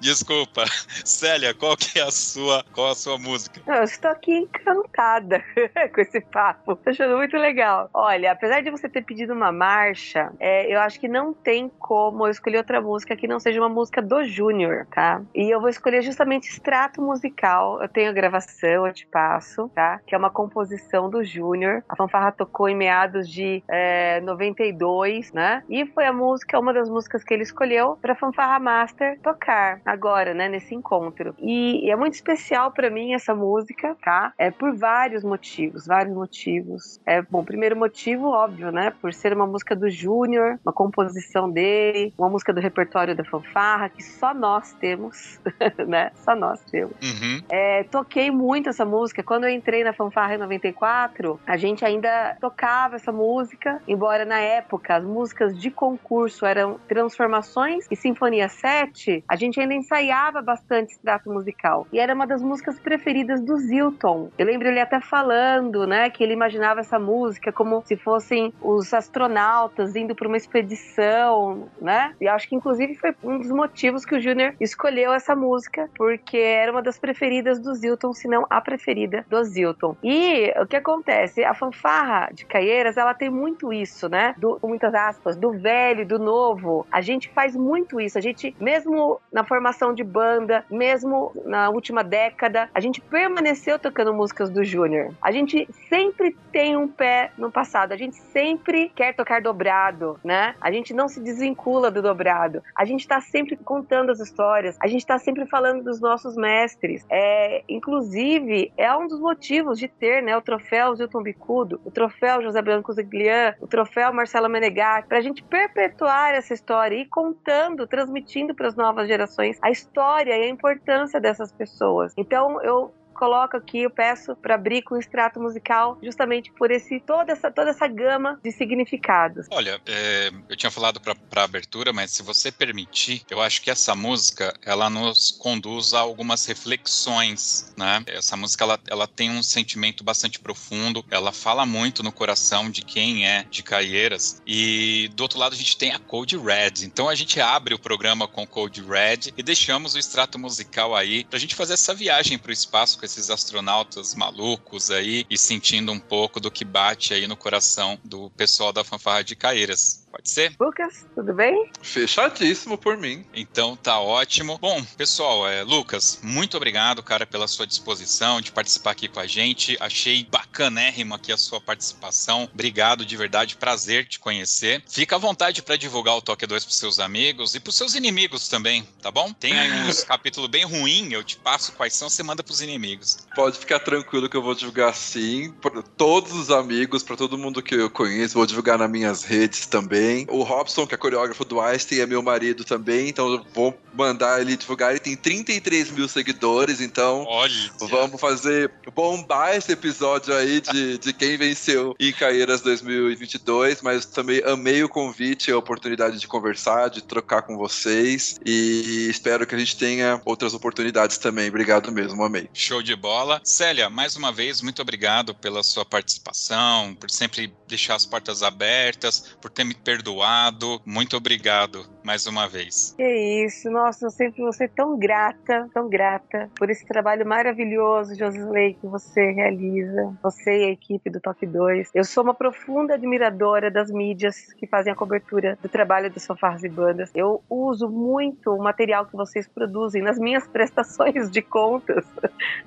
Desculpa. Célia, qual que é a sua, qual a sua música? Eu estou aqui encantada *laughs* com esse papo. Tô achando muito legal. Olha, apesar de você ter pedido uma marcha, é, eu acho que não tem como eu escolher outra música que não seja uma música do Júnior, tá? E eu vou escolher justamente extrato musical. Eu tenho a gravação, eu te passo, tá? Que é uma composição do Júnior. A fanfarra tocou em meados de é, 92, né? E foi a música, uma das músicas que ele escolheu para fanfarra master tocar agora, né, nesse encontro. E, e é muito especial para mim essa música, tá? É por vários motivos, vários motivos. É, bom, primeiro motivo, óbvio, né, por ser uma música do Júnior, uma composição dele, uma música do repertório da fanfarra que só nós temos, *laughs* né? Só nós temos. Uhum. É, toquei muito essa música. Quando eu entrei na fanfarra em 94, a gente ainda tocava essa música, embora na época as músicas de concurso eram Transformações e Sinfonia 7, a gente ainda ensaiava bastante extrato musical. E era uma das músicas preferidas do Zilton. Eu lembro ele até falando, né, que ele imaginava essa música como se fossem os astronautas indo para uma expedição, né? E acho que inclusive foi um dos motivos que o Júnior escolheu essa música, porque era uma das preferidas do Zilton, se não a preferida do Zilton. E o que acontece? A fanfarra de Caieiras, ela tem muito isso, né? Do, muitas aspas, do velho, do novo. A gente faz muito isso. A gente, mesmo na formação de banda, mesmo na última década, a gente permaneceu tocando músicas do Júnior. A gente sempre tem um pé no passado. A gente sempre quer tocar dobrado, né? A gente não se desvincula do dobrado. A gente tá sempre contando as histórias. A gente tá sempre falando dos nossos mestres. É, inclusive, é um dos motivos de ter, né, o troféu Zilton Bicudo, o troféu José Branco Ziglian, o troféu Marcelo Menegatti, pra gente perpetuar essa história e contando, transmitindo para as novas gerações a história e a importância dessas pessoas. Então, eu coloco aqui, eu peço para abrir com o extrato musical, justamente por esse toda essa toda essa gama de significados. Olha, é, eu tinha falado para abertura, mas se você permitir, eu acho que essa música ela nos conduz a algumas reflexões, né? Essa música ela, ela tem um sentimento bastante profundo, ela fala muito no coração de quem é de Caieiras e do outro lado a gente tem a Code Red. Então a gente abre o programa com Code Red e deixamos o extrato musical aí para a gente fazer essa viagem para o espaço com esses astronautas malucos aí e sentindo um pouco do que bate aí no coração do pessoal da fanfarra de Caeiras. Pode ser? Lucas, tudo bem? Fechadíssimo por mim. Então tá ótimo. Bom, pessoal, é, Lucas, muito obrigado, cara, pela sua disposição de participar aqui com a gente. Achei bacanérrimo aqui a sua participação. Obrigado de verdade, prazer te conhecer. Fica à vontade para divulgar o Toque 2 pros seus amigos e pros seus inimigos também, tá bom? Tem aí uns *laughs* capítulos bem ruins, eu te passo quais são, você manda pros inimigos. Pode ficar tranquilo que eu vou divulgar sim, para todos os amigos, para todo mundo que eu conheço, vou divulgar nas minhas redes também também. O Robson, que é coreógrafo do Einstein, é meu marido também, então eu vou mandar ele divulgar. Ele tem 33 mil seguidores, então Olha. vamos fazer bombar esse episódio aí de, de quem venceu em Caeiras 2022. Mas também amei o convite, a oportunidade de conversar, de trocar com vocês e espero que a gente tenha outras oportunidades também. Obrigado mesmo, amei. Show de bola. Célia, mais uma vez, muito obrigado pela sua participação, por sempre deixar as portas abertas, por ter me perdoado. Muito obrigado mais uma vez. Que isso, nossa, eu sempre vou ser tão grata, tão grata por esse trabalho maravilhoso, Josley, que você realiza, você e a equipe do Top 2. Eu sou uma profunda admiradora das mídias que fazem a cobertura do trabalho dos fanfarras e bandas. Eu uso muito o material que vocês produzem nas minhas *laughs* prestações de contas,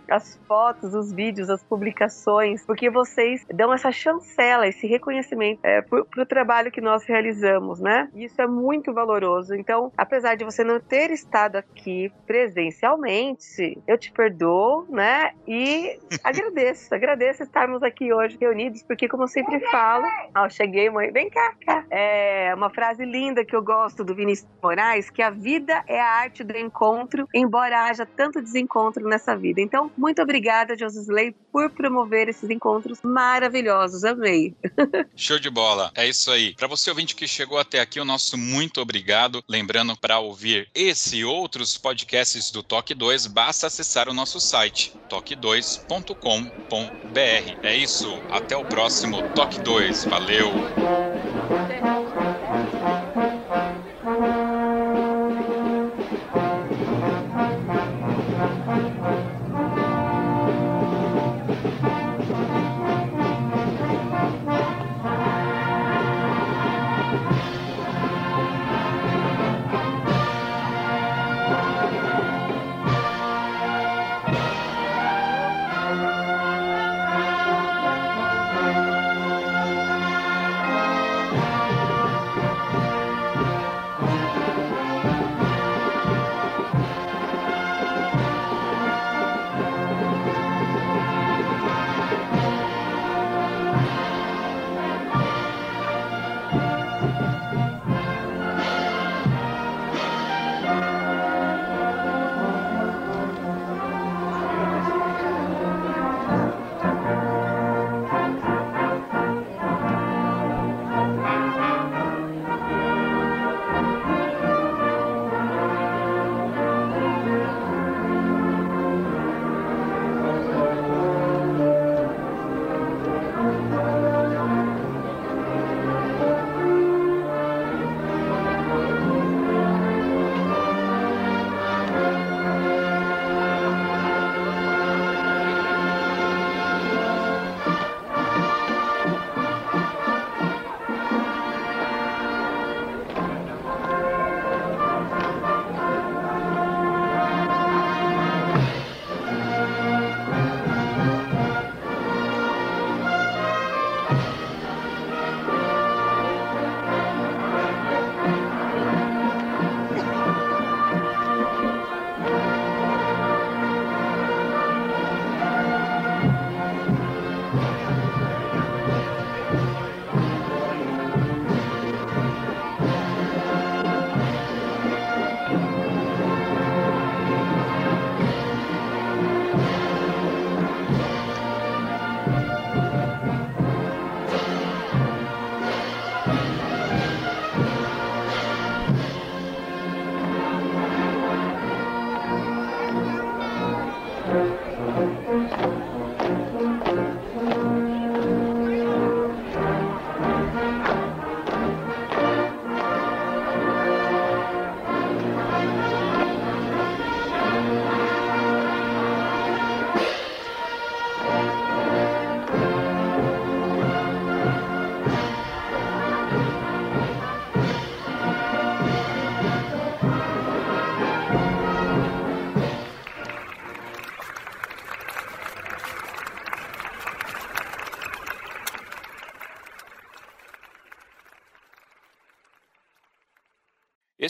as fotos, os vídeos, as publicações, porque vocês dão essa chancela, esse reconhecimento é, para o trabalho que nós realizamos, né? Isso é muito valoroso. Então, apesar de você não ter estado aqui presencialmente, eu te perdoo, né? E *laughs* agradeço, agradeço estarmos aqui hoje reunidos, porque como eu sempre falo, ó, cheguei, mãe, vem cá, cá. É uma frase linda que eu gosto do Vinícius Moraes, que a vida é a arte do encontro, embora haja tanto desencontro nessa vida. Então, muito obrigada, Josley, por promover esses encontros maravilhosos. Amei. *laughs* Show de bola. É isso aí. Para você ouvinte que chegou até aqui, o nosso muito obrigado. Lembrando para ouvir esse e outros podcasts do Toque 2, basta acessar o nosso site toque2.com.br. É isso. Até o próximo Toque 2. Valeu.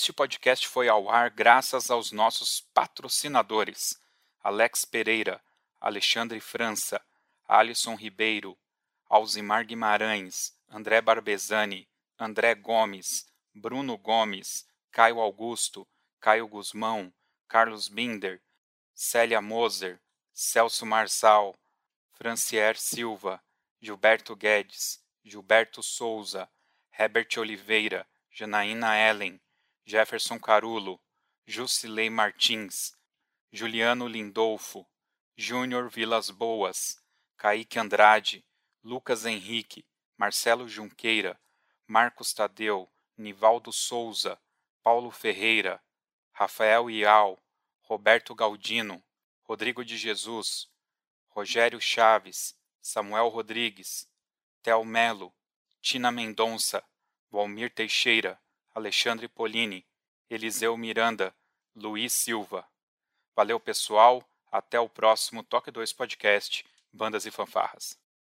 Este podcast foi ao ar graças aos nossos patrocinadores: Alex Pereira, Alexandre França, Alisson Ribeiro, Alzimar Guimarães, André Barbezani, André Gomes, Bruno Gomes, Caio Augusto, Caio Guzmão, Carlos Binder, Célia Moser, Celso Marçal, Francier Silva, Gilberto Guedes, Gilberto Souza, Herbert Oliveira, Janaína Ellen, Jefferson Carulo, Jusilei Martins, Juliano Lindolfo, Júnior Vilas Boas, Kaique Andrade, Lucas Henrique, Marcelo Junqueira, Marcos Tadeu, Nivaldo Souza, Paulo Ferreira, Rafael Ial, Roberto Galdino, Rodrigo de Jesus, Rogério Chaves, Samuel Rodrigues, Tel Melo, Tina Mendonça, Valmir Teixeira, Alexandre Polini, Eliseu Miranda, Luiz Silva. Valeu, pessoal. Até o próximo Toque 2 Podcast, Bandas e Fanfarras.